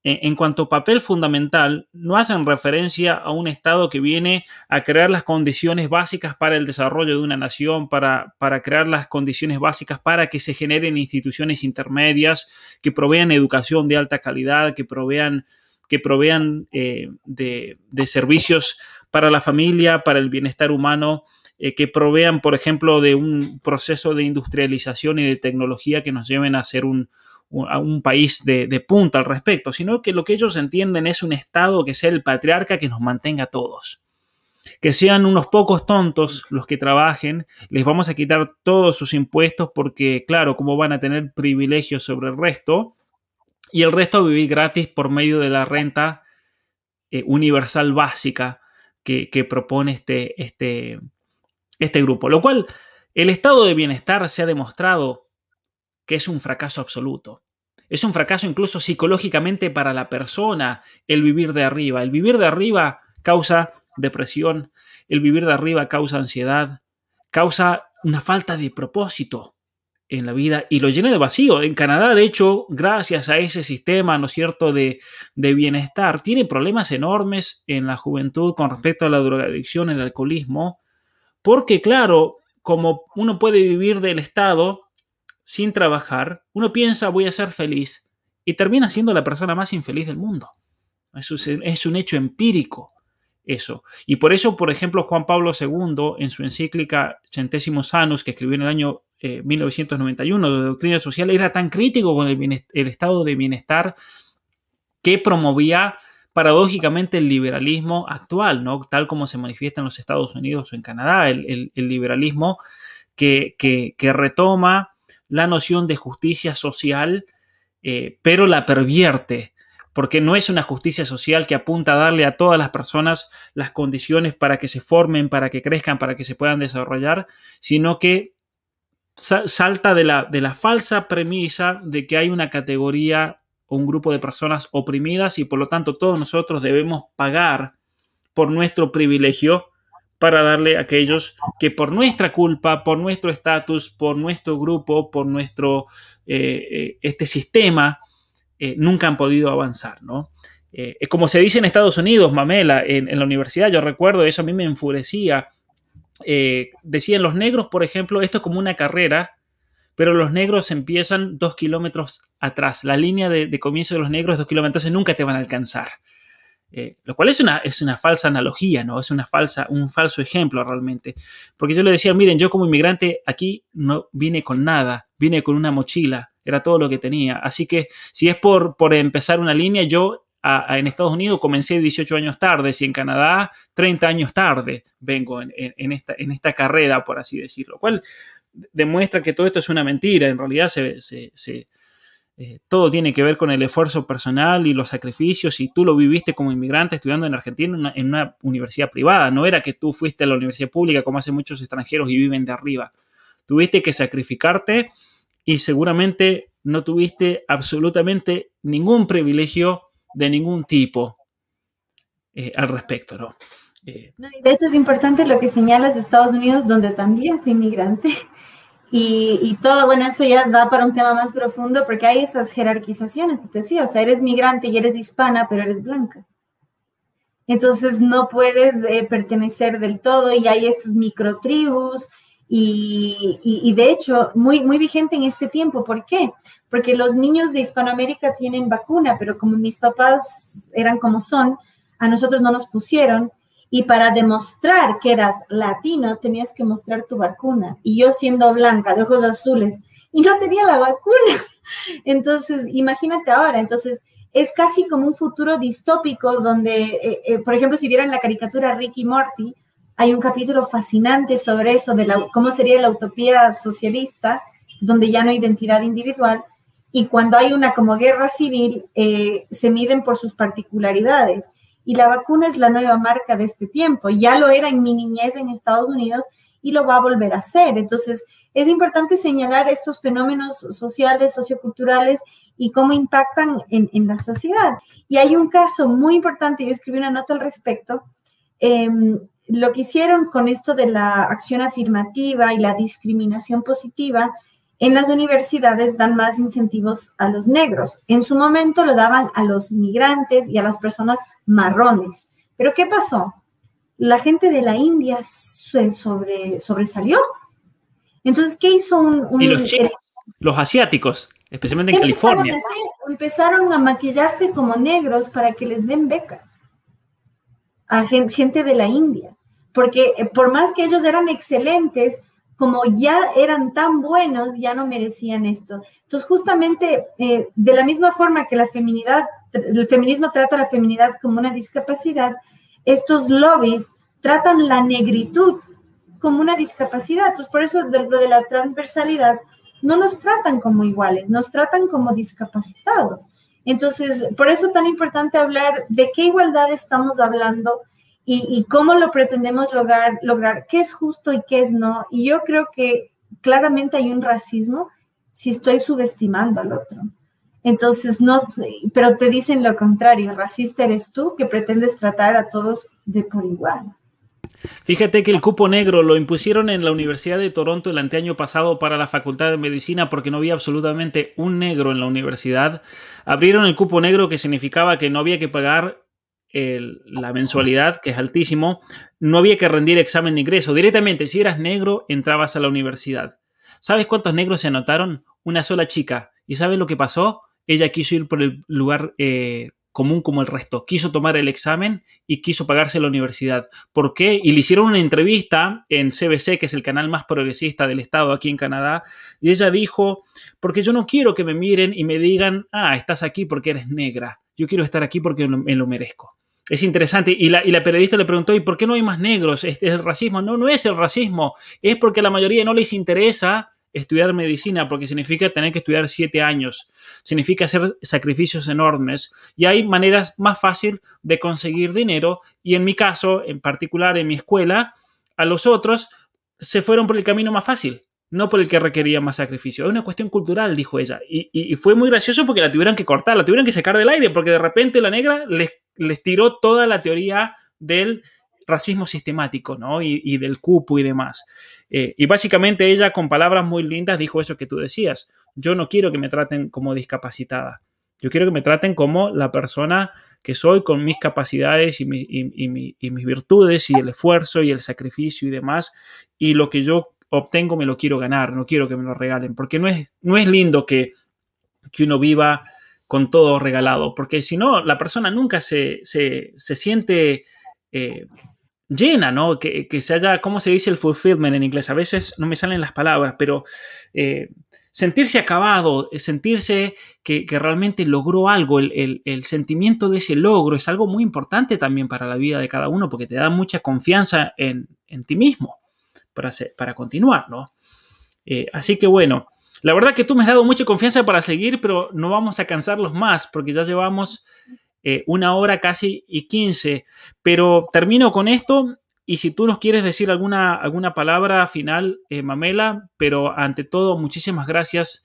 S1: en cuanto a papel fundamental, no hacen referencia a un Estado que viene a crear las condiciones básicas para el desarrollo de una nación, para, para crear las condiciones básicas para que se generen instituciones intermedias que provean educación de alta calidad, que provean, que provean eh, de, servicios para la familia, para el bienestar humano, eh, que provean, por ejemplo, de un proceso de industrialización y de tecnología que nos lleven a ser un, país de, punta al respecto, sino que lo que ellos entienden es un Estado que sea el patriarca que nos mantenga a todos. Que sean unos pocos tontos los que trabajen, les vamos a quitar todos sus impuestos porque, claro, como van a tener privilegios sobre el resto, y el resto vivir gratis por medio de la renta eh, universal básica que, propone este, este, este grupo. Lo cual, el estado de bienestar se ha demostrado que es un fracaso absoluto. Es un fracaso incluso psicológicamente para la persona el vivir de arriba. El vivir de arriba causa depresión, el vivir de arriba causa ansiedad, causa una falta de propósito en la vida y lo llena de vacío. En Canadá, de hecho, gracias a ese sistema, ¿no cierto?, de, de bienestar, tiene problemas enormes en la juventud con respecto a la drogadicción, el alcoholismo, porque claro, como uno puede vivir del Estado, sin trabajar, uno piensa voy a ser feliz y termina siendo la persona más infeliz del mundo. Es, un hecho empírico, eso. Y por eso, por ejemplo, Juan Pablo II, en su encíclica Centésimos Anus, que escribió en el año 1991 eh, de Doctrina Social, era tan crítico con el, estado de bienestar que promovía paradójicamente el liberalismo actual, ¿no? tal como se manifiesta en los Estados Unidos o en Canadá, el, liberalismo que, retoma la noción de justicia social, eh, pero la pervierte, porque no es una justicia social que apunta a darle a todas las personas las condiciones para que se formen, para que crezcan, para que se puedan desarrollar, sino que salta de la, de la falsa premisa de que hay una categoría un grupo de personas oprimidas y por lo tanto todos nosotros debemos pagar por nuestro privilegio para darle a aquellos que por nuestra culpa, por nuestro estatus, por nuestro grupo, por nuestro eh, eh, este sistema, eh, nunca han podido avanzar, ¿no? como se dice en Estados Unidos, Mamela, en, en, la universidad, yo recuerdo, eso a mí me enfurecía. decían los negros, por ejemplo, esto es como una carrera, pero los negros empiezan dos kilómetros atrás. La línea de, comienzo de los negros es dos kilómetros, entonces nunca te van a alcanzar. Eh, lo cual es una, es una falsa analogía, ¿no? Es una falsa, un falso ejemplo realmente. Porque yo le decía, miren, yo como inmigrante aquí no vine con nada, vine con una mochila, era todo lo que tenía. Así que si es por, por empezar una línea, yo en Estados Unidos comencé 18 años tarde, si en Canadá 30 años tarde vengo en, esta, en esta carrera, por así decirlo. Lo cual demuestra que todo esto es una mentira, en realidad se eh, todo tiene que ver con el esfuerzo personal y los sacrificios. Y tú lo viviste como inmigrante estudiando en Argentina en una, universidad privada. No era que tú fuiste a la universidad pública como hacen muchos extranjeros y viven de arriba. Tuviste que sacrificarte y seguramente no tuviste absolutamente ningún privilegio de ningún tipo eh, al respecto, ¿no?
S2: Eh, ¿no? De hecho, es importante lo que señalas Estados Unidos, donde también fui inmigrante. Y, todo, bueno, eso ya da para un tema más profundo porque hay esas jerarquizaciones que te decía, o sea, eres migrante y eres hispana, pero eres blanca. Entonces no puedes eh, pertenecer del todo y hay estas microtribus y, y, de hecho muy, muy vigente en este tiempo. ¿Por qué? Porque los niños de Hispanoamérica tienen vacuna, pero como mis papás eran como son, a nosotros no nos pusieron y para demostrar que eras latino tenías que mostrar tu vacuna. Y yo siendo blanca, de ojos azules, y no tenía la vacuna. Entonces, imagínate ahora, entonces es casi como un futuro distópico donde, eh, eh, por ejemplo, si vieron la caricatura Ricky Morty, hay un capítulo fascinante sobre eso, de cómo sería la utopía socialista, donde ya no hay identidad individual, y cuando hay una como guerra civil, eh, se miden por sus particularidades y la vacuna es la nueva marca de este tiempo. Ya lo era en mi niñez en Estados Unidos y lo va a volver a hacer. Entonces, es importante señalar estos fenómenos sociales, socioculturales y cómo impactan en, la sociedad. Y hay un caso muy importante, yo escribí una nota al respecto. Em, lo que hicieron con esto de la acción afirmativa y la discriminación positiva en las universidades dan más incentivos a los negros. En su momento lo daban a los migrantes y a las personas marrones. Pero ¿qué pasó? La gente de la India se sobre, sobresalió. Entonces, ¿qué hizo un...
S1: y los, los asiáticos, especialmente en California.
S2: Empezaron a maquillarse como negros para que les den becas a gente de la India. Porque eh, por más que ellos eran excelentes, como ya eran tan buenos, ya no merecían esto. Entonces, justamente eh, de la misma forma que la feminidad, el feminismo trata a la feminidad como una discapacidad, estos lobbies tratan la negritud como una discapacidad. Entonces, por eso de lo de la transversalidad, no nos tratan como iguales, nos tratan como discapacitados. Entonces, por eso es tan importante hablar de qué igualdad estamos hablando y, cómo lo pretendemos lograr, lograr, qué es justo y qué es no. Y yo creo que claramente hay un racismo si estoy subestimando al otro. Entonces, no, pero te dicen lo contrario, racista eres tú que pretendes tratar a todos de por igual.
S1: Fíjate que el cupo negro lo impusieron en la Universidad de Toronto el anteaño pasado para la Facultad de Medicina porque no había absolutamente un negro en la universidad. Abrieron el cupo negro que significaba que no había que pagar la mensualidad, que es altísimo, no había que rendir examen de ingreso. Directamente, si eras negro, entrabas a la universidad. ¿Sabes cuántos negros se anotaron? Una sola chica. ¿Y sabes lo que pasó? Ella quiso ir por el lugar eh, común como el resto. Quiso tomar el examen y quiso pagarse la universidad. ¿Por qué? Y le hicieron una entrevista en CBC, que es el canal más progresista del estado aquí en Canadá, y ella dijo, porque yo no quiero que me miren y me digan, ah, estás aquí porque eres negra. Yo quiero estar aquí porque me lo merezco. Es interesante. Y la, periodista le preguntó, ¿y por qué no hay más negros? ¿Este es el racismo? No, no es el racismo. Es porque a la mayoría no les interesa estudiar medicina porque significa tener que estudiar siete años. Significa hacer sacrificios enormes. Y hay maneras más fáciles de conseguir dinero. Y en mi caso, en particular en mi escuela, a los otros se fueron por el camino más fácil no por el que requería más sacrificio. Es una cuestión cultural, dijo ella. Y, fue muy gracioso porque la tuvieron que cortar, la tuvieron que sacar del aire, porque de repente la negra les, les tiró toda la teoría del racismo sistemático, ¿no? Y, del cupo y demás. Eh, y básicamente ella, con palabras muy lindas, dijo eso que tú decías. Yo no quiero que me traten como discapacitada. Yo quiero que me traten como la persona que soy con mis capacidades y, y mis virtudes y el esfuerzo y el sacrificio y demás. Y lo que yo obtengo me lo quiero ganar, no quiero que me lo regalen, porque no es, no es lindo que, que uno viva con todo regalado, porque si no, la persona nunca se, se, siente eh, llena, ¿no? Que, se haya, ¿cómo se dice el fulfillment en inglés? A veces no me salen las palabras, pero eh, sentirse acabado, sentirse que, realmente logró algo, el, sentimiento de ese logro es algo muy importante también para la vida de cada uno, porque te da mucha confianza en, en ti mismo para, para continuar, ¿no? Eh, así que bueno, la verdad que tú me has dado mucha confianza para seguir, pero no vamos a cansarlos más porque ya llevamos eh, una hora casi y quince. Pero termino con esto y si tú nos quieres decir alguna, alguna palabra final, eh, Mamela, pero ante todo, muchísimas gracias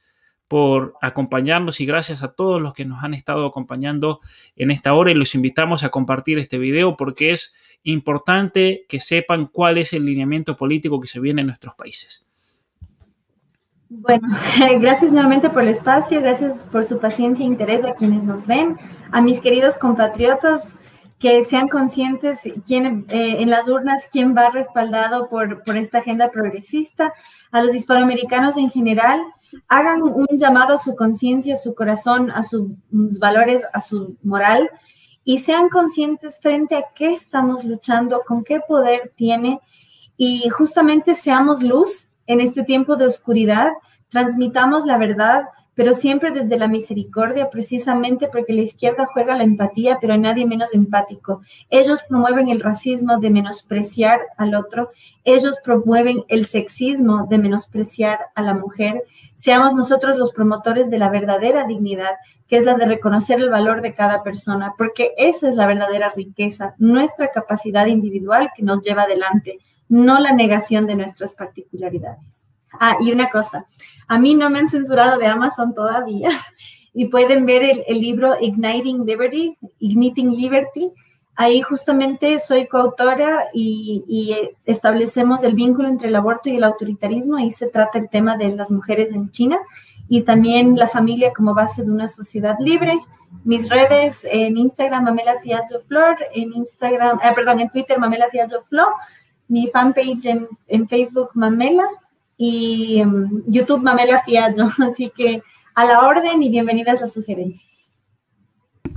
S1: por acompañarnos y gracias a todos los que nos han estado acompañando en esta hora y los invitamos a compartir este video porque es importante que sepan cuál es el lineamiento político que se viene en nuestros países.
S2: Bueno, gracias nuevamente por el espacio, gracias por su paciencia e interés a quienes nos ven, a mis queridos compatriotas que sean conscientes quién, eh, en las urnas quién va respaldado por, por esta agenda progresista, a los hispanoamericanos en general, hagan un llamado a su conciencia, a su corazón, a sus valores, a su moral y sean conscientes frente a qué estamos luchando, con qué poder tiene. Y justamente seamos luz en este tiempo de oscuridad, transmitamos la verdad, pero siempre desde la misericordia, precisamente porque la izquierda juega la empatía, pero nadie menos empático. Ellos promueven el racismo de menospreciar al otro, ellos promueven el sexismo de menospreciar a la mujer. Seamos nosotros los promotores de la verdadera dignidad, que es la de reconocer el valor de cada persona, porque esa es la verdadera riqueza, nuestra capacidad individual que nos lleva adelante, no la negación de nuestras particularidades. Ah, y una cosa, a mí no me han censurado de Amazon todavía y pueden ver el, libro Igniting Liberty, Igniting Liberty. Ahí justamente soy coautora y, y, establecemos el vínculo entre el aborto y el autoritarismo. Ahí se trata el tema de las mujeres en China y también la familia como base de una sociedad libre. Mis redes en Instagram, Mamela Fiallo Flor, en Instagram, eh, perdón, en Twitter, Mamela Fiallo Flor, mi fanpage en, en Facebook, Mamela, y um, YouTube Mamela Fiallo. Así que a la orden y bienvenidas las sugerencias.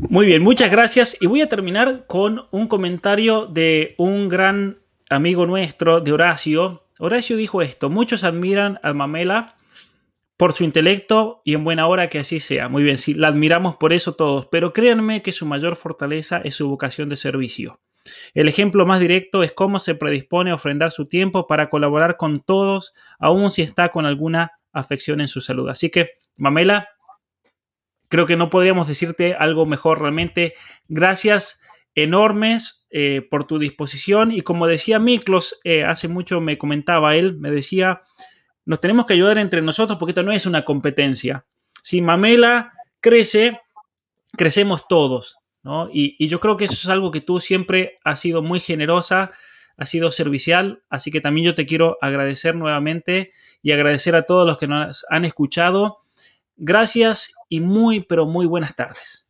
S1: Muy bien, muchas gracias. Y voy a terminar con un comentario de un gran amigo nuestro, de Horacio. Horacio dijo esto, muchos admiran a Mamela por su intelecto y en buena hora que así sea. Muy bien, sí, la admiramos por eso todos, pero créanme que su mayor fortaleza es su vocación de servicio. El ejemplo más directo es cómo se predispone a ofrendar su tiempo para colaborar con todos, aun si está con alguna afección en su salud. Así que, Mamela, creo que no podríamos decirte algo mejor realmente. Gracias enormes eh, por tu disposición y como decía Miklos, eh, hace mucho me comentaba él, me decía, nos tenemos que ayudar entre nosotros porque esto no es una competencia. Si Mamela crece, crecemos todos. Y, yo creo que eso es algo que tú siempre has sido muy generosa, has sido servicial, así que también yo te quiero agradecer nuevamente y agradecer a todos los que nos han escuchado. Gracias y muy, pero muy buenas tardes.